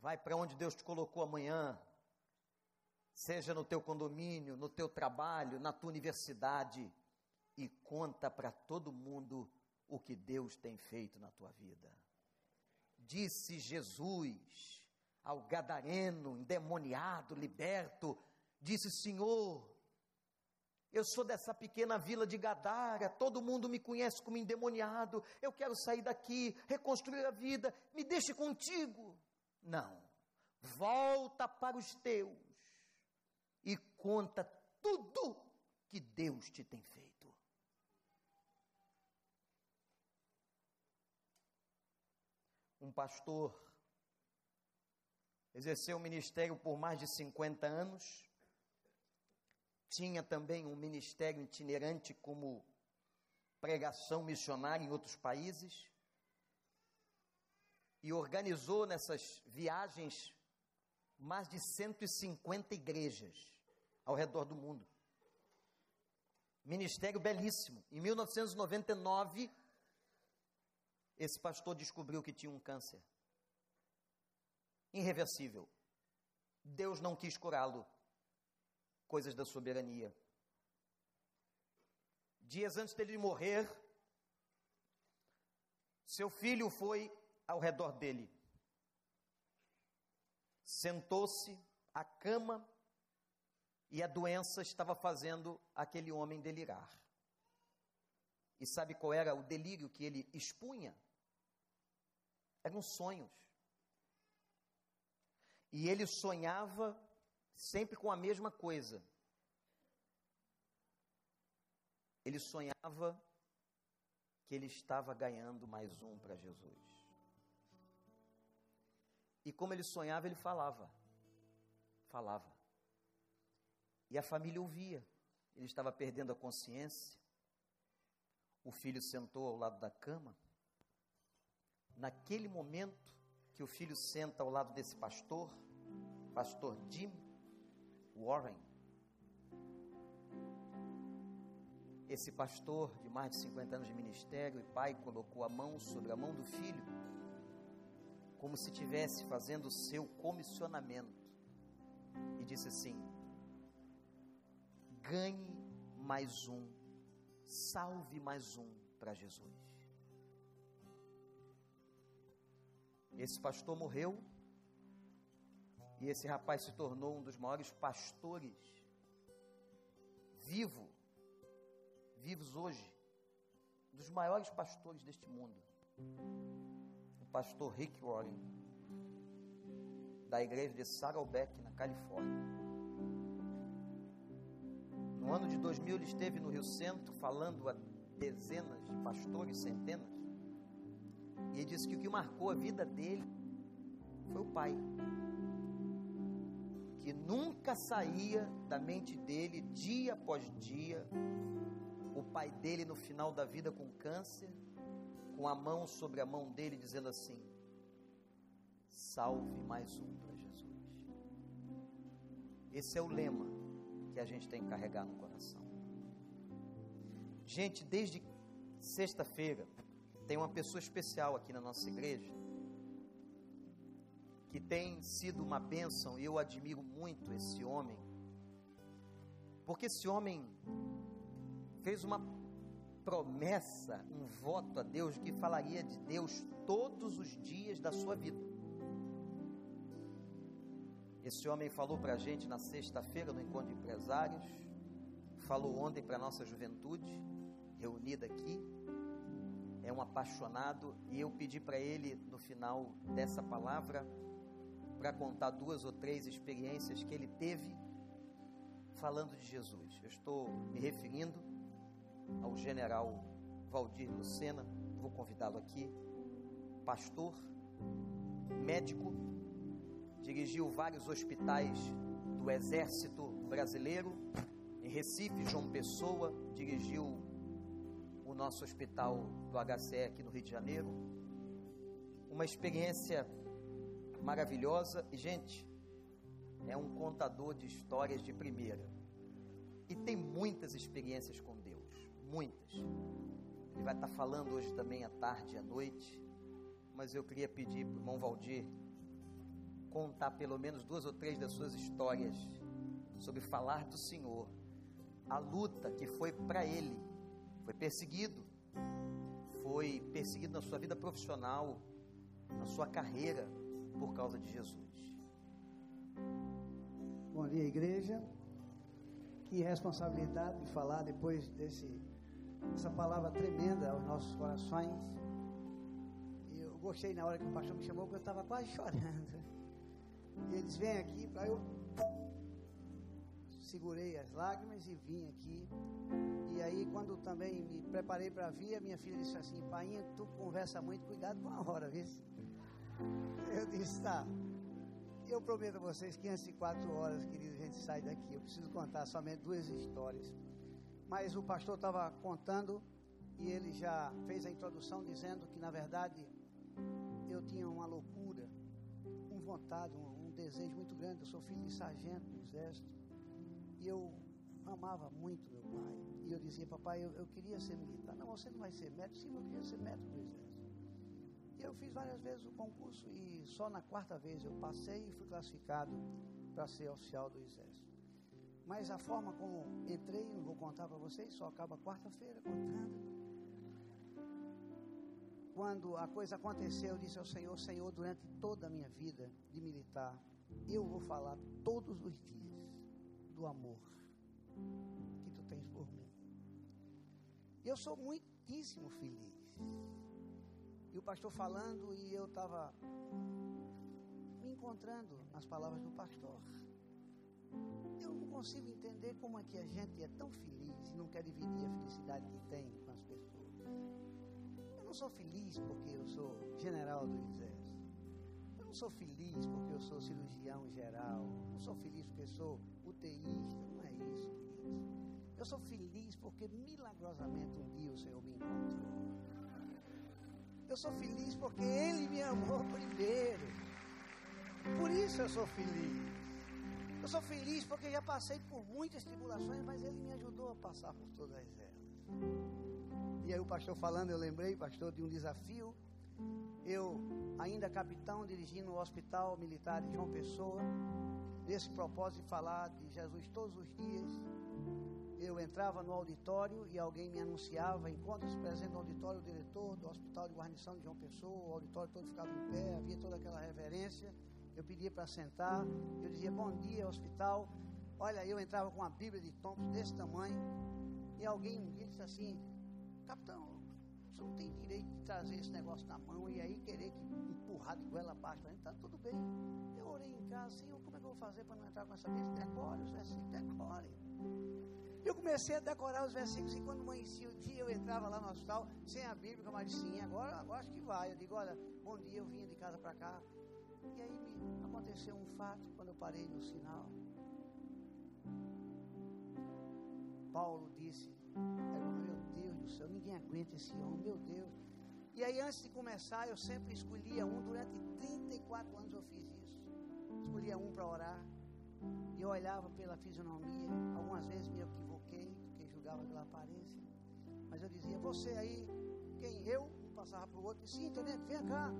Vai para onde Deus te colocou amanhã. Seja no teu condomínio, no teu trabalho, na tua universidade. E conta para todo mundo o que Deus tem feito na tua vida. Disse Jesus ao gadareno, endemoniado, liberto, disse: Senhor, eu sou dessa pequena vila de Gadara, todo mundo me conhece como endemoniado, eu quero sair daqui, reconstruir a vida, me deixe contigo. Não, volta para os teus e conta tudo que Deus te tem feito. Um pastor exerceu o ministério por mais de 50 anos tinha também um ministério itinerante como pregação missionária em outros países. E organizou nessas viagens mais de 150 igrejas ao redor do mundo. Ministério belíssimo. Em 1999, esse pastor descobriu que tinha um câncer irreversível. Deus não quis curá-lo coisas da soberania. Dias antes dele morrer, seu filho foi ao redor dele. Sentou-se à cama e a doença estava fazendo aquele homem delirar. E sabe qual era o delírio que ele expunha? Eram sonhos. E ele sonhava sempre com a mesma coisa. Ele sonhava que ele estava ganhando mais um para Jesus. E como ele sonhava, ele falava. Falava. E a família ouvia. Ele estava perdendo a consciência. O filho sentou ao lado da cama. Naquele momento que o filho senta ao lado desse pastor, pastor Jim, Warren. Esse pastor de mais de 50 anos de ministério e pai colocou a mão sobre a mão do filho, como se estivesse fazendo o seu comissionamento, e disse assim: ganhe mais um, salve mais um para Jesus. Esse pastor morreu e esse rapaz se tornou um dos maiores pastores vivo, vivos hoje, um dos maiores pastores deste mundo. O pastor Rick Warren, da igreja de Saddleback, na Califórnia. No ano de 2000 ele esteve no Rio Centro falando a dezenas de pastores, centenas. E ele disse que o que marcou a vida dele foi o pai que nunca saía da mente dele, dia após dia, o pai dele no final da vida com câncer, com a mão sobre a mão dele, dizendo assim: salve mais um para Jesus. Esse é o lema que a gente tem que carregar no coração. Gente, desde sexta-feira, tem uma pessoa especial aqui na nossa igreja que tem sido uma bênção, e eu admiro muito esse homem, porque esse homem fez uma promessa, um voto a Deus, que falaria de Deus todos os dias da sua vida. Esse homem falou para a gente na sexta-feira no encontro de empresários, falou ontem para a nossa juventude, reunida aqui, é um apaixonado, e eu pedi para ele, no final dessa palavra, para contar duas ou três experiências que ele teve falando de Jesus. Eu estou me referindo ao general Valdir Lucena, vou convidá-lo aqui, pastor, médico, dirigiu vários hospitais do Exército Brasileiro, em Recife, João Pessoa, dirigiu o nosso hospital do HCE aqui no Rio de Janeiro. Uma experiência maravilhosa e, gente, é um contador de histórias de primeira. E tem muitas experiências com Deus, muitas. Ele vai estar falando hoje também à tarde e à noite, mas eu queria pedir para o irmão Valdir contar pelo menos duas ou três das suas histórias sobre falar do Senhor, a luta que foi para ele, foi perseguido, foi perseguido na sua vida profissional, na sua carreira, por causa de Jesus. Bom dia, igreja. Que responsabilidade de falar depois desse, dessa palavra tremenda aos nossos corações. E eu gostei na hora que o pastor me chamou, porque eu estava quase chorando. E eles vêm aqui para eu. Segurei as lágrimas e vim aqui. E aí, quando também me preparei para vir, a minha filha disse assim: Painha, tu conversa muito, cuidado com a hora, viu? Eu disse: tá. Eu prometo a vocês que antes de quatro horas, querido, a gente sai daqui. Eu preciso contar somente duas histórias. Mas o pastor estava contando e ele já fez a introdução dizendo que, na verdade, eu tinha uma loucura, uma vontade, um, um desejo muito grande. Eu sou filho de sargento do exército e eu amava muito meu pai. E eu dizia, papai, eu, eu queria ser militar. Não, você não vai ser médico. Sim, eu queria ser médico do exército. Eu fiz várias vezes o concurso e só na quarta vez eu passei e fui classificado para ser oficial do Exército. Mas a forma como entrei, não vou contar para vocês, só acaba quarta-feira contando. Quando a coisa aconteceu, eu disse ao Senhor: Senhor, durante toda a minha vida de militar, eu vou falar todos os dias do amor que tu tens por mim. Eu sou muitíssimo feliz e o pastor falando e eu estava me encontrando nas palavras do pastor. Eu não consigo entender como é que a gente é tão feliz e não quer dividir a felicidade que tem com as pessoas. Eu não sou feliz porque eu sou general do exército. Eu não sou feliz porque eu sou cirurgião geral. Eu não sou feliz porque eu sou UTIista. Não é isso. Eu sou feliz porque milagrosamente um dia o Senhor me encontrou. Eu sou feliz porque Ele me amou primeiro. Por isso eu sou feliz. Eu sou feliz porque já passei por muitas tribulações, mas Ele me ajudou a passar por todas elas. E aí o pastor falando, eu lembrei, pastor, de um desafio. Eu, ainda capitão, dirigindo o Hospital Militar de João Pessoa, nesse propósito de falar de Jesus todos os dias eu entrava no auditório e alguém me anunciava, encontra-se presente no auditório o diretor do Hospital de Guarnição de João Pessoa, o auditório todo ficava em pé, havia toda aquela reverência. Eu pedia para sentar, eu dizia bom dia, hospital. Olha, eu entrava com uma Bíblia de Thompson desse tamanho, e alguém um dia disse assim: Capitão, você não tem direito de trazer esse negócio na mão e aí querer que empurrar de goela abaixo. Então, tudo bem. Eu orei em casa, Senhor, como é que eu vou fazer para não entrar com essa Bíblia? Decore os versículos, decore. Eu comecei a decorar os versículos e quando amanhecia o dia eu entrava lá no hospital sem a Bíblia, disse, sim, agora, agora acho que vai. Eu digo, olha, bom dia, eu vinha de casa para cá. E aí me aconteceu um fato quando eu parei no sinal. Paulo disse, meu Deus do céu, ninguém aguenta esse homem, meu Deus. E aí antes de começar, eu sempre escolhia um, durante 34 anos eu fiz isso. Escolhia um para orar. Eu olhava pela fisionomia, algumas vezes me equivoquei, porque julgava pela aparência. Mas eu dizia, você aí, quem? Eu? Um passava para o outro, sim, tenente, vem cá.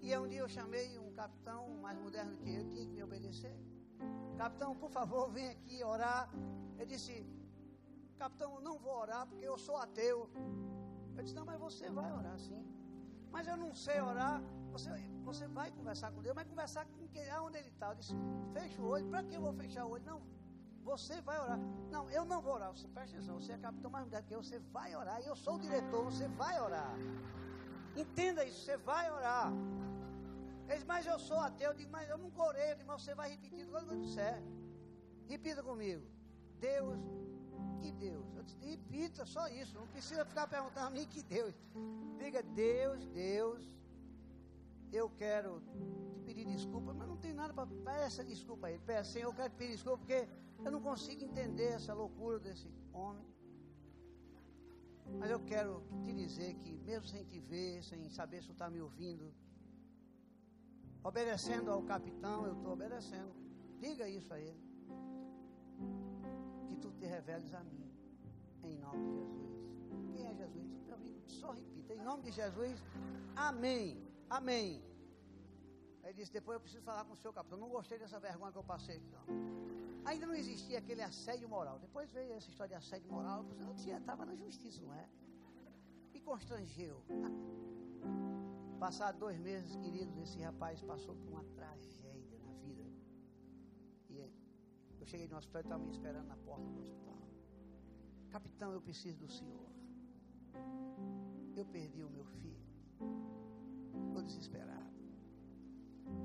E um dia eu chamei um capitão mais moderno que eu, tinha que me obedecer. Capitão, por favor, vem aqui orar. Ele disse, capitão, eu não vou orar porque eu sou ateu. Eu disse, não, mas você vai orar sim. Mas eu não sei orar. Você, você vai conversar com Deus, mas conversar com quem, aonde ele está. Eu disse, fecha o olho, para que eu vou fechar o olho? Não, você vai orar. Não, eu não vou orar. Você presta atenção, você é capitão mais mulher que eu, você vai orar. E eu sou o diretor, você vai orar. Entenda isso, você vai orar. Ele disse, mas eu sou ateu. Eu digo, mas eu não orei. Eu digo, mas você vai repetir que eu disser. Repita comigo. Deus, que Deus? Eu disse, repita só isso. Não precisa ficar perguntando a mim que Deus. Diga, Deus, Deus, eu quero te pedir desculpa, mas não tem nada para peça desculpa aí. Peça, Senhor, eu quero te pedir desculpa porque eu não consigo entender essa loucura desse homem. Mas eu quero te dizer que, mesmo sem te ver, sem saber se tu está me ouvindo, obedecendo ao capitão, eu estou obedecendo. Diga isso a ele. Que tu te reveles a mim, em nome de Jesus. Quem é Jesus? Só repita, em nome de Jesus, amém, amém. Ele disse, depois eu preciso falar com o seu capitão. Não gostei dessa vergonha que eu passei não. Ainda não existia aquele assédio moral. Depois veio essa história de assédio moral. Eu tinha, estava na justiça, não é? Me constrangeu. Passados dois meses, queridos, esse rapaz passou por uma tragédia na vida. E eu cheguei no hospital e estava me esperando na porta do hospital. Capitão, eu preciso do senhor. Eu perdi o meu filho. Estou desesperado.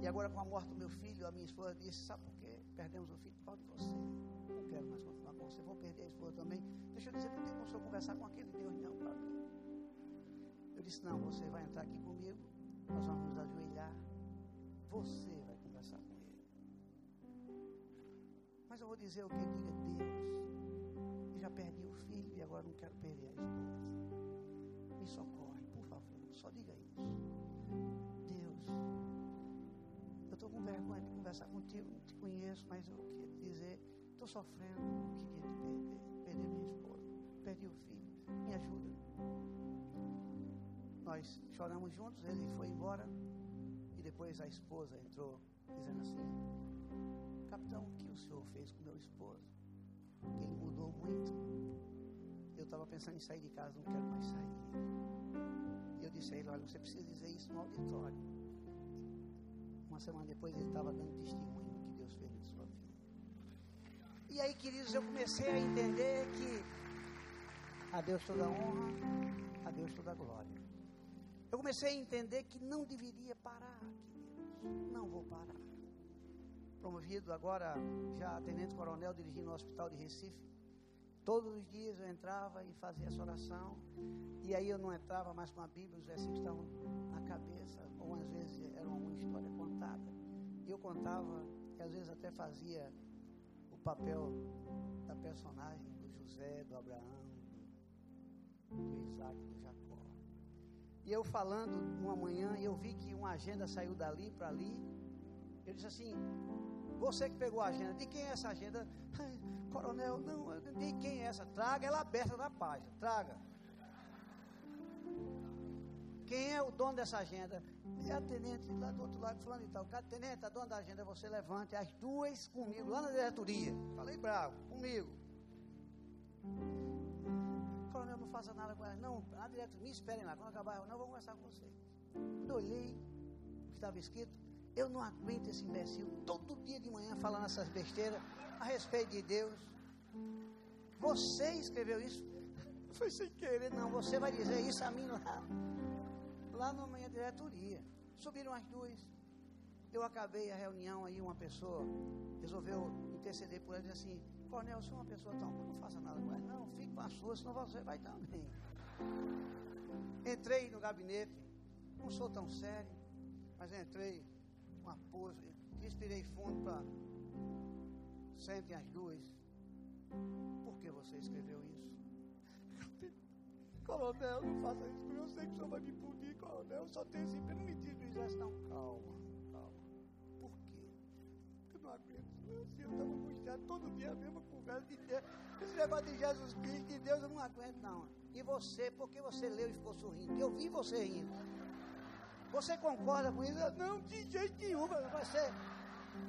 E agora, com a morte do meu filho, a minha esposa disse: Sabe por quê? Perdemos o filho por causa de você. Não quero mais continuar com você. Vou perder a esposa também. Deixa eu dizer que tem como senhor conversar com aquele Deus, não, para mim. Eu disse: Não, você vai entrar aqui comigo. Nós vamos nos ajoelhar. Você vai conversar com ele. Mas eu vou dizer o que? Diga: Deus, eu já perdi o filho e agora não quero perder a esposa. Me socorre, com vergonha de conversar contigo, não te conheço, mas eu queria te dizer, estou sofrendo, queria te perder, perder minha esposa, perdi o filho, me ajuda. Nós choramos juntos, ele foi embora, e depois a esposa entrou, dizendo assim, capitão, o que o senhor fez com meu esposo? Ele mudou muito. Eu estava pensando em sair de casa, não quero mais sair. E eu disse a ele, olha, você precisa dizer isso no auditório uma semana depois ele estava dando testemunho do que Deus fez na sua vida. E aí, queridos, eu comecei a entender que a Deus toda a honra, a Deus toda a glória. Eu comecei a entender que não deveria parar, queridos. Não vou parar. Promovido agora, já tenente coronel, dirigindo o hospital de Recife. Todos os dias eu entrava e fazia essa oração. E aí eu não entrava mais com a Bíblia, os versículos estavam na cabeça. Ou às vezes era uma história contada. E eu contava, que às vezes até fazia o papel da personagem do José, do Abraão, do Isaac, do Jacó. E eu falando uma manhã, e eu vi que uma agenda saiu dali para ali. Eu disse assim: Você que pegou a agenda, de quem é essa agenda? Coronel, não, de quem é essa? Traga ela aberta na página, traga. Quem é o dono dessa agenda? É a tenente lá do outro lado, falando e tal. Cada tenente, a dona da agenda, você levante as duas comigo, lá na diretoria. Falei bravo, comigo. Coronel, não faça nada com ela. Não, na diretoria, me esperem lá. Quando acabar eu não vou conversar com vocês. Quando olhei o que estava escrito, eu não aguento esse imbecil todo dia de manhã falando essas besteiras a respeito de Deus. Você escreveu isso? Foi sem querer, não. Você vai dizer isso a mim lá, lá na minha diretoria. Subiram as duas. Eu acabei a reunião aí, uma pessoa resolveu interceder por ela e disse assim, Cornel, sou uma pessoa tão não faça nada com ela. Não, fique com a sua, senão você vai também. Entrei no gabinete, não sou tão sério, mas entrei, uma pose, respirei fundo para sentem as duas. Por que você escreveu isso? Coronel, não faça isso, eu sei que o senhor vai me punir, coronel. Só tem esse permitido do exército. Não, calma, calma. Por quê? Porque eu não aguento. Eu estava angustiado todo dia a mesma conversa de Deus. Esse negócio de Jesus Cristo, de Deus, eu não aguento, não. E você, por que você leu e ficou sorrindo? Eu vi você rindo. Você concorda com isso? Não, de jeito nenhum. Você,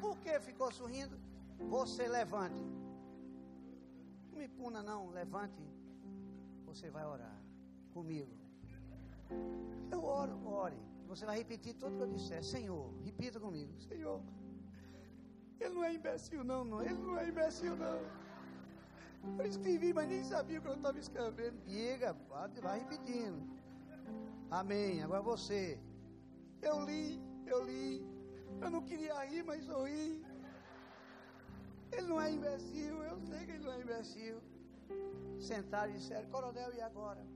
por que ficou sorrindo? Você levante. Não me puna, não. Levante. Você vai orar comigo. Eu oro, ore. Você vai repetir tudo que eu disser. Senhor, repita comigo. Senhor, ele não é imbecil, não, não. Ele não é imbecil, não. Eu escrevi, mas nem sabia o que eu estava escrevendo. Diga, vai repetindo. Amém. Agora você. Eu li, eu li. Eu não queria rir, mas eu ri. Ele não é imbecil, eu sei que ele não é imbecil. Sentaram e disseram, coronel, e agora?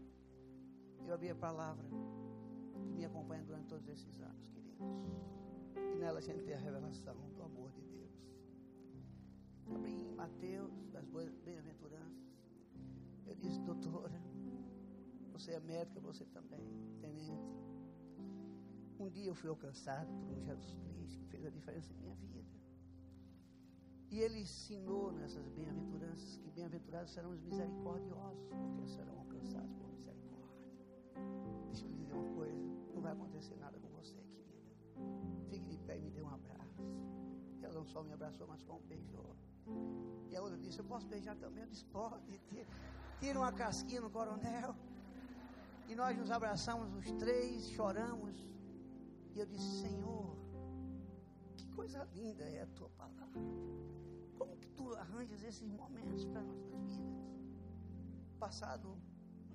Eu abri a palavra que me acompanha durante todos esses anos, queridos. E nela a gente tem a revelação do amor de Deus. Abri em Mateus, das bem-aventuranças. Eu disse, doutora, você é médica, você também, tenente. Um dia eu fui alcançado por um Jesus Cristo que fez a diferença em minha vida. E ele ensinou nessas bem-aventuranças que bem-aventurados serão os misericordiosos, porque serão alcançados por misericórdia. Deixa eu lhe dizer uma coisa: não vai acontecer nada com você, querida. Fique de pé e me dê um abraço. Ela não só me abraçou, mas como beijou. E a outra disse: Eu posso beijar também? Eu disse: Pode. Tira uma casquinha no coronel. E nós nos abraçamos os três, choramos. E eu disse: Senhor, que coisa linda é a tua palavra. Como que tu arranjas esses momentos para nossas vidas? Passado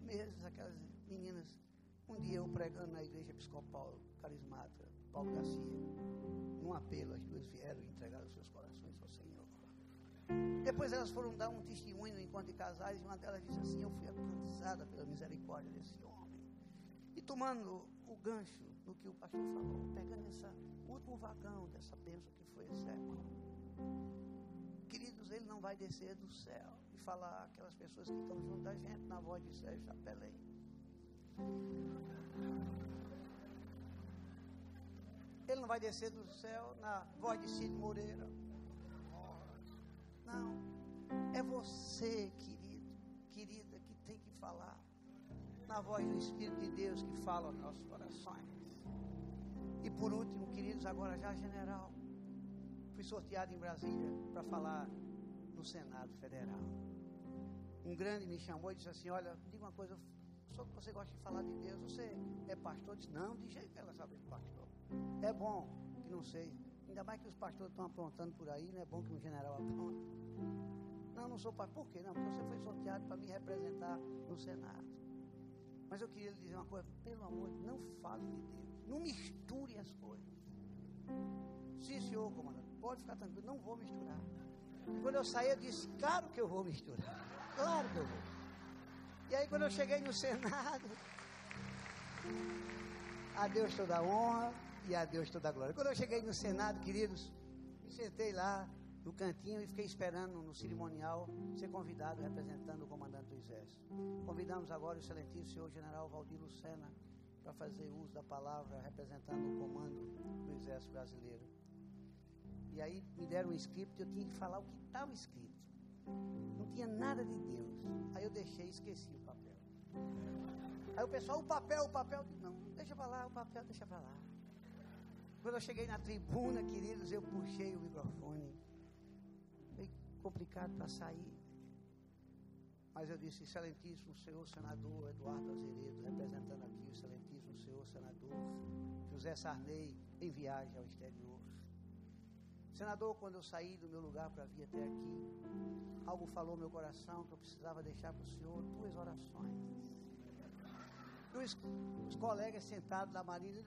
meses, aquelas meninas, um dia eu pregando na igreja episcopal carismática, Paulo Garcia, num apelo, as duas vieram e entregaram seus corações ao Senhor. Depois elas foram dar um testemunho de casais e uma delas disse assim: Eu fui alcançada pela misericórdia desse homem. E tomando o gancho do que o pastor falou, pegando esse último vagão dessa bênção que foi esse sermão. Queridos, ele não vai descer do céu e falar aquelas pessoas que estão junto da gente na voz de Sérgio Chapelém. Ele não vai descer do céu na voz de Cid Moreira. Não. É você, querido, querida, que tem que falar na voz do Espírito de Deus que fala aos nossos corações. E por último, queridos, agora já general, fui sorteado em Brasília para falar no Senado Federal. Um grande me chamou e disse assim: Olha, diga uma coisa, só que você gosta de falar de Deus, você é pastor? Eu disse: Não, de jeito que ela sabe de pastor. É bom que não sei. Ainda mais que os pastores estão aprontando por aí, não é bom que um general apronte. Não, não sou pastor. Por quê? Não, porque você foi sorteado para me representar no Senado. Mas eu queria lhe dizer uma coisa, pelo amor não fale de Deus. Não misture as coisas. Sim, senhor, comandante, pode ficar tranquilo, não vou misturar. Quando eu saí, eu disse, claro que eu vou misturar. Claro que eu vou. E aí quando eu cheguei no Senado, a Deus toda a honra e a Deus toda a glória. Quando eu cheguei no Senado, queridos, me sentei lá no cantinho e fiquei esperando no cerimonial ser convidado representando o comandante do Exército. Convidamos agora o excelentíssimo senhor general Valdir Lucena para fazer uso da palavra representando o comando do Exército Brasileiro. E aí me deram um script e eu tinha que falar o que estava escrito. Não tinha nada de Deus. Aí eu deixei e esqueci o papel. Aí o pessoal, o papel, o papel. Não, deixa para lá, o papel, deixa para lá. Quando eu cheguei na tribuna, queridos, eu puxei o microfone. Complicado para sair. Mas eu disse, excelentíssimo senhor senador Eduardo Azeredo, representando aqui o excelentíssimo senhor senador José Sarney, em viagem ao exterior. Senador, quando eu saí do meu lugar para vir até aqui, algo falou no meu coração que eu precisava deixar para o senhor duas orações. Os, os colegas sentados da Marinha,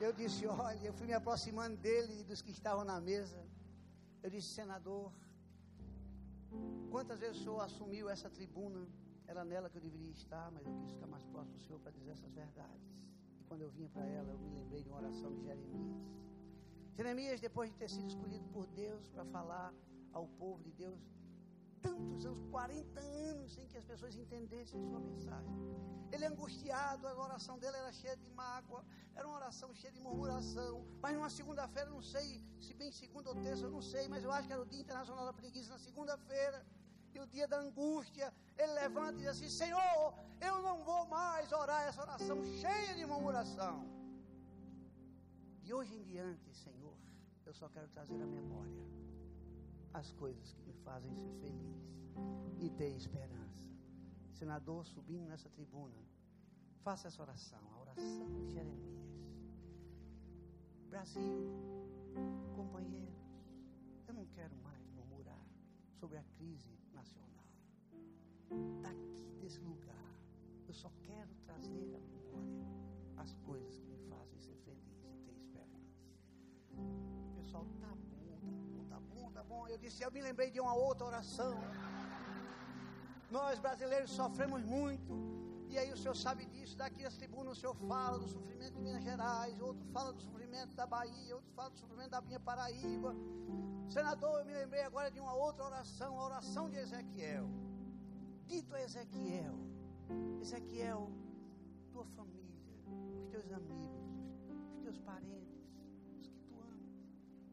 eu disse, olha, eu fui me aproximando dele e dos que estavam na mesa. Eu disse, senador, quantas vezes o senhor assumiu essa tribuna? Era nela que eu deveria estar, mas eu quis ficar mais próximo do senhor para dizer essas verdades. E quando eu vinha para ela, eu me lembrei de uma oração de Jeremias. Jeremias, depois de ter sido escolhido por Deus para falar ao povo de Deus, tantos anos, 40 anos, sem que as pessoas entendessem a sua mensagem. Ele angustiado, a oração dele era cheia de mágoa, era uma oração cheia de murmuração. Mas numa segunda-feira, não sei se bem segunda ou terça, eu não sei, mas eu acho que era o Dia Internacional da Preguiça, na segunda-feira, e o dia da angústia, ele levanta e diz assim: Senhor, eu não vou mais orar essa oração cheia de murmuração. De hoje em diante, Senhor, eu só quero trazer à memória as coisas que me fazem ser feliz e ter esperança. Senador, subindo nessa tribuna, faça essa oração, a oração de Jeremias. Brasil, companheiros, eu não quero mais murmurar sobre a crise nacional. Daqui desse lugar, eu só quero trazer à memória as coisas que me fazem ser feliz e ter esperança. Pessoal, tá bom. Eu disse, eu me lembrei de uma outra oração. Nós brasileiros sofremos muito. E aí o senhor sabe disso. Daqui as tribunas o senhor fala do sofrimento de Minas Gerais, outro fala do sofrimento da Bahia, outro fala do sofrimento da minha Paraíba. Senador, eu me lembrei agora de uma outra oração, a oração de Ezequiel. Dito a Ezequiel, Ezequiel, tua família, os teus amigos, os teus parentes, os que tu amas,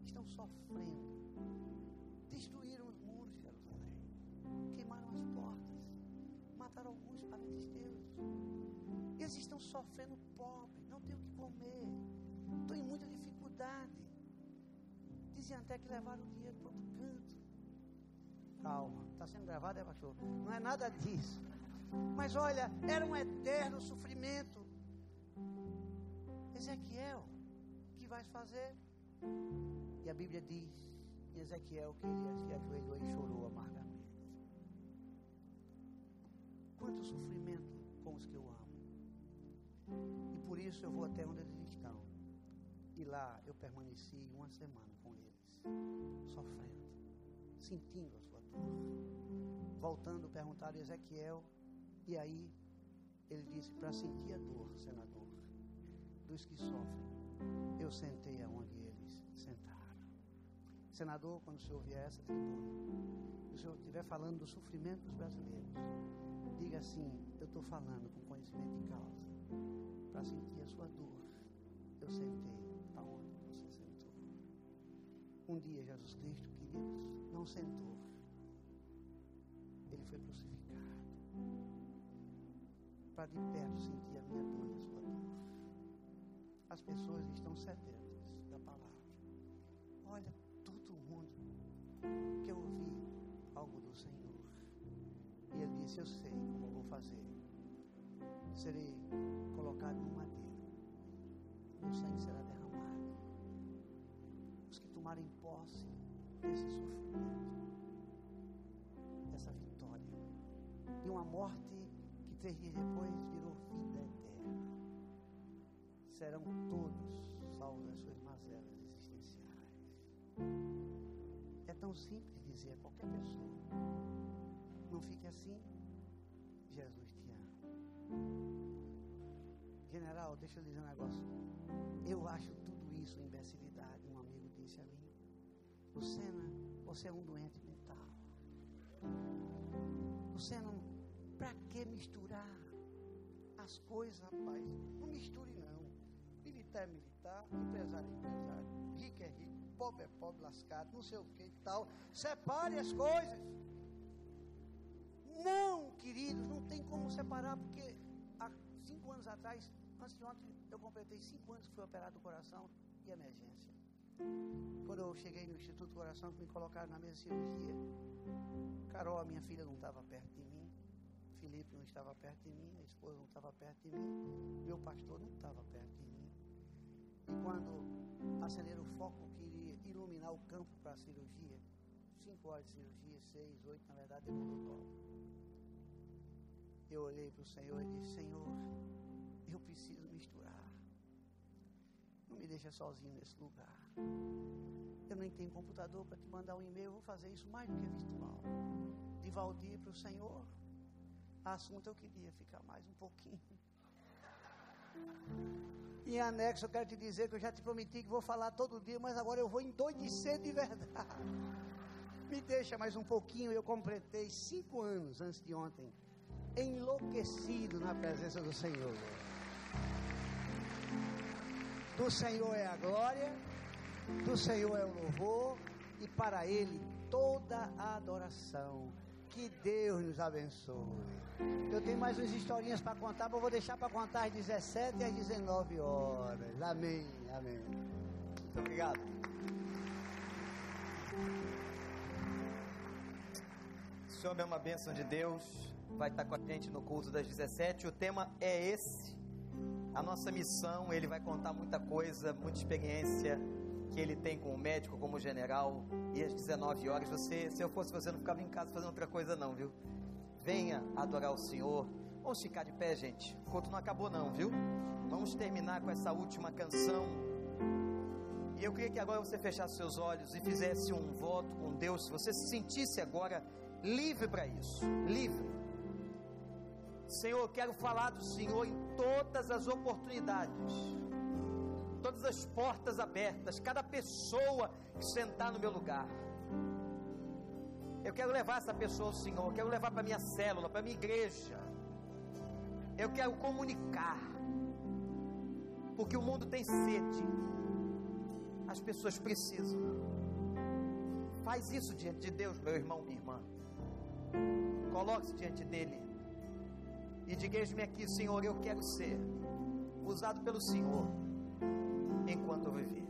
estão sofrendo. Destruíram os muros de Jerusalém, queimaram as portas, mataram alguns parentes teus. Eles estão sofrendo pobre, não têm o que comer, estão em muita dificuldade. Diziam até que levaram o dinheiro para outro canto. Calma, está sendo gravado, é pastor? Não é nada disso. Mas olha, era um eterno sofrimento. Ezequiel, o que vais fazer? E a Bíblia diz Ezequiel que ele se ajoelhou e chorou amargamente. Quanto sofrimento com os que eu amo. E por isso eu vou até onde eles estão. E lá eu permaneci uma semana com eles, sofrendo, sentindo a sua dor. Voltando, perguntaram a Ezequiel e aí ele disse: para sentir a dor, senador, dos que sofrem, eu sentei aonde sentaram. Senador, quando o senhor vier a essa tribuna, e o senhor estiver falando do sofrimento dos brasileiros, diga assim: eu estou falando com conhecimento de causa, para sentir a sua dor, eu sentei aonde você sentou. Um dia Jesus Cristo, queridos, não sentou, ele foi crucificado para de perto sentir a minha dor e a sua dor. As pessoas estão sedentas algo do Senhor. E ele disse: Eu sei como vou fazer. Serei colocado no madeiro. Meu sangue será derramado. Os que tomarem posse desse sofrimento, dessa vitória, de uma morte três dias depois virou vida eterna. Serão todos salvos das suas mazelas existenciais. É tão simples dizer a qualquer pessoa: não fique assim, Jesus te ama. General, deixa eu dizer um negócio. Eu acho tudo isso imbecilidade. Um amigo disse a mim: Lucena, você é um doente mental. Não para que misturar as coisas, rapaz? Não misture não. Militar é militar, empresário é empresário, é pobre é pobre, lascado, não sei o que e tal. Separe as coisas. Não, queridos, não tem como separar, porque há cinco anos atrás, antes de ontem, eu completei cinco anos que fui operado do coração e emergência. Quando eu cheguei no Instituto do Coração, me colocaram na mesa de cirurgia, Carol, a minha filha, não estava perto de mim. Felipe não estava perto de mim, a esposa não estava perto de mim, meu pastor não estava perto de mim. E quando acenderam o foco que iria iluminar o campo para a cirurgia, cinco horas de cirurgia, seis, oito, na verdade, demorou logo. Eu olhei para o Senhor e disse, Senhor, eu preciso misturar. Não me deixa sozinho nesse lugar. Eu nem tenho computador para te mandar um e-mail, vou fazer isso mais do que virtual. De Valdir para o Senhor, assunto eu queria ficar mais um pouquinho. Em anexo, eu quero te dizer que eu já te prometi que vou falar todo dia, mas agora eu vou endoidecer de verdade. Me deixa mais um pouquinho. Eu completei cinco anos antes de ontem, enlouquecido na presença do Senhor. Do Senhor é a glória, do Senhor é o louvor, e para Ele toda a adoração. Que Deus nos abençoe. Eu tenho mais umas historinhas para contar, mas eu vou deixar para contar às 17 e às 19 horas. Amém, amém. Muito obrigado. Esse homem é uma bênção de Deus. Vai estar com a gente no culto das 17. O tema é esse. A nossa missão, ele vai contar muita coisa, muita experiência que ele tem com o médico, como general, e às 19 horas, você, se eu fosse você, não ficava em casa fazendo outra coisa não, viu? Venha adorar o Senhor. Vamos ficar de pé, gente. O culto não acabou não, viu? Vamos terminar com essa última canção. E eu queria que agora você fechasse seus olhos e fizesse um voto com Deus, se você se sentisse agora livre para isso, livre. Senhor, eu quero falar do Senhor em todas as oportunidades, todas as portas abertas, cada pessoa que sentar no meu lugar. Eu quero levar essa pessoa ao Senhor, eu quero levar para minha célula, para minha igreja. Eu quero comunicar, porque o mundo tem sede, as pessoas precisam. Faz isso diante de Deus, meu irmão, minha irmã. Coloque-se diante dele e diga: Eis-me aqui, Senhor, eu quero ser usado pelo Senhor enquanto eu viver.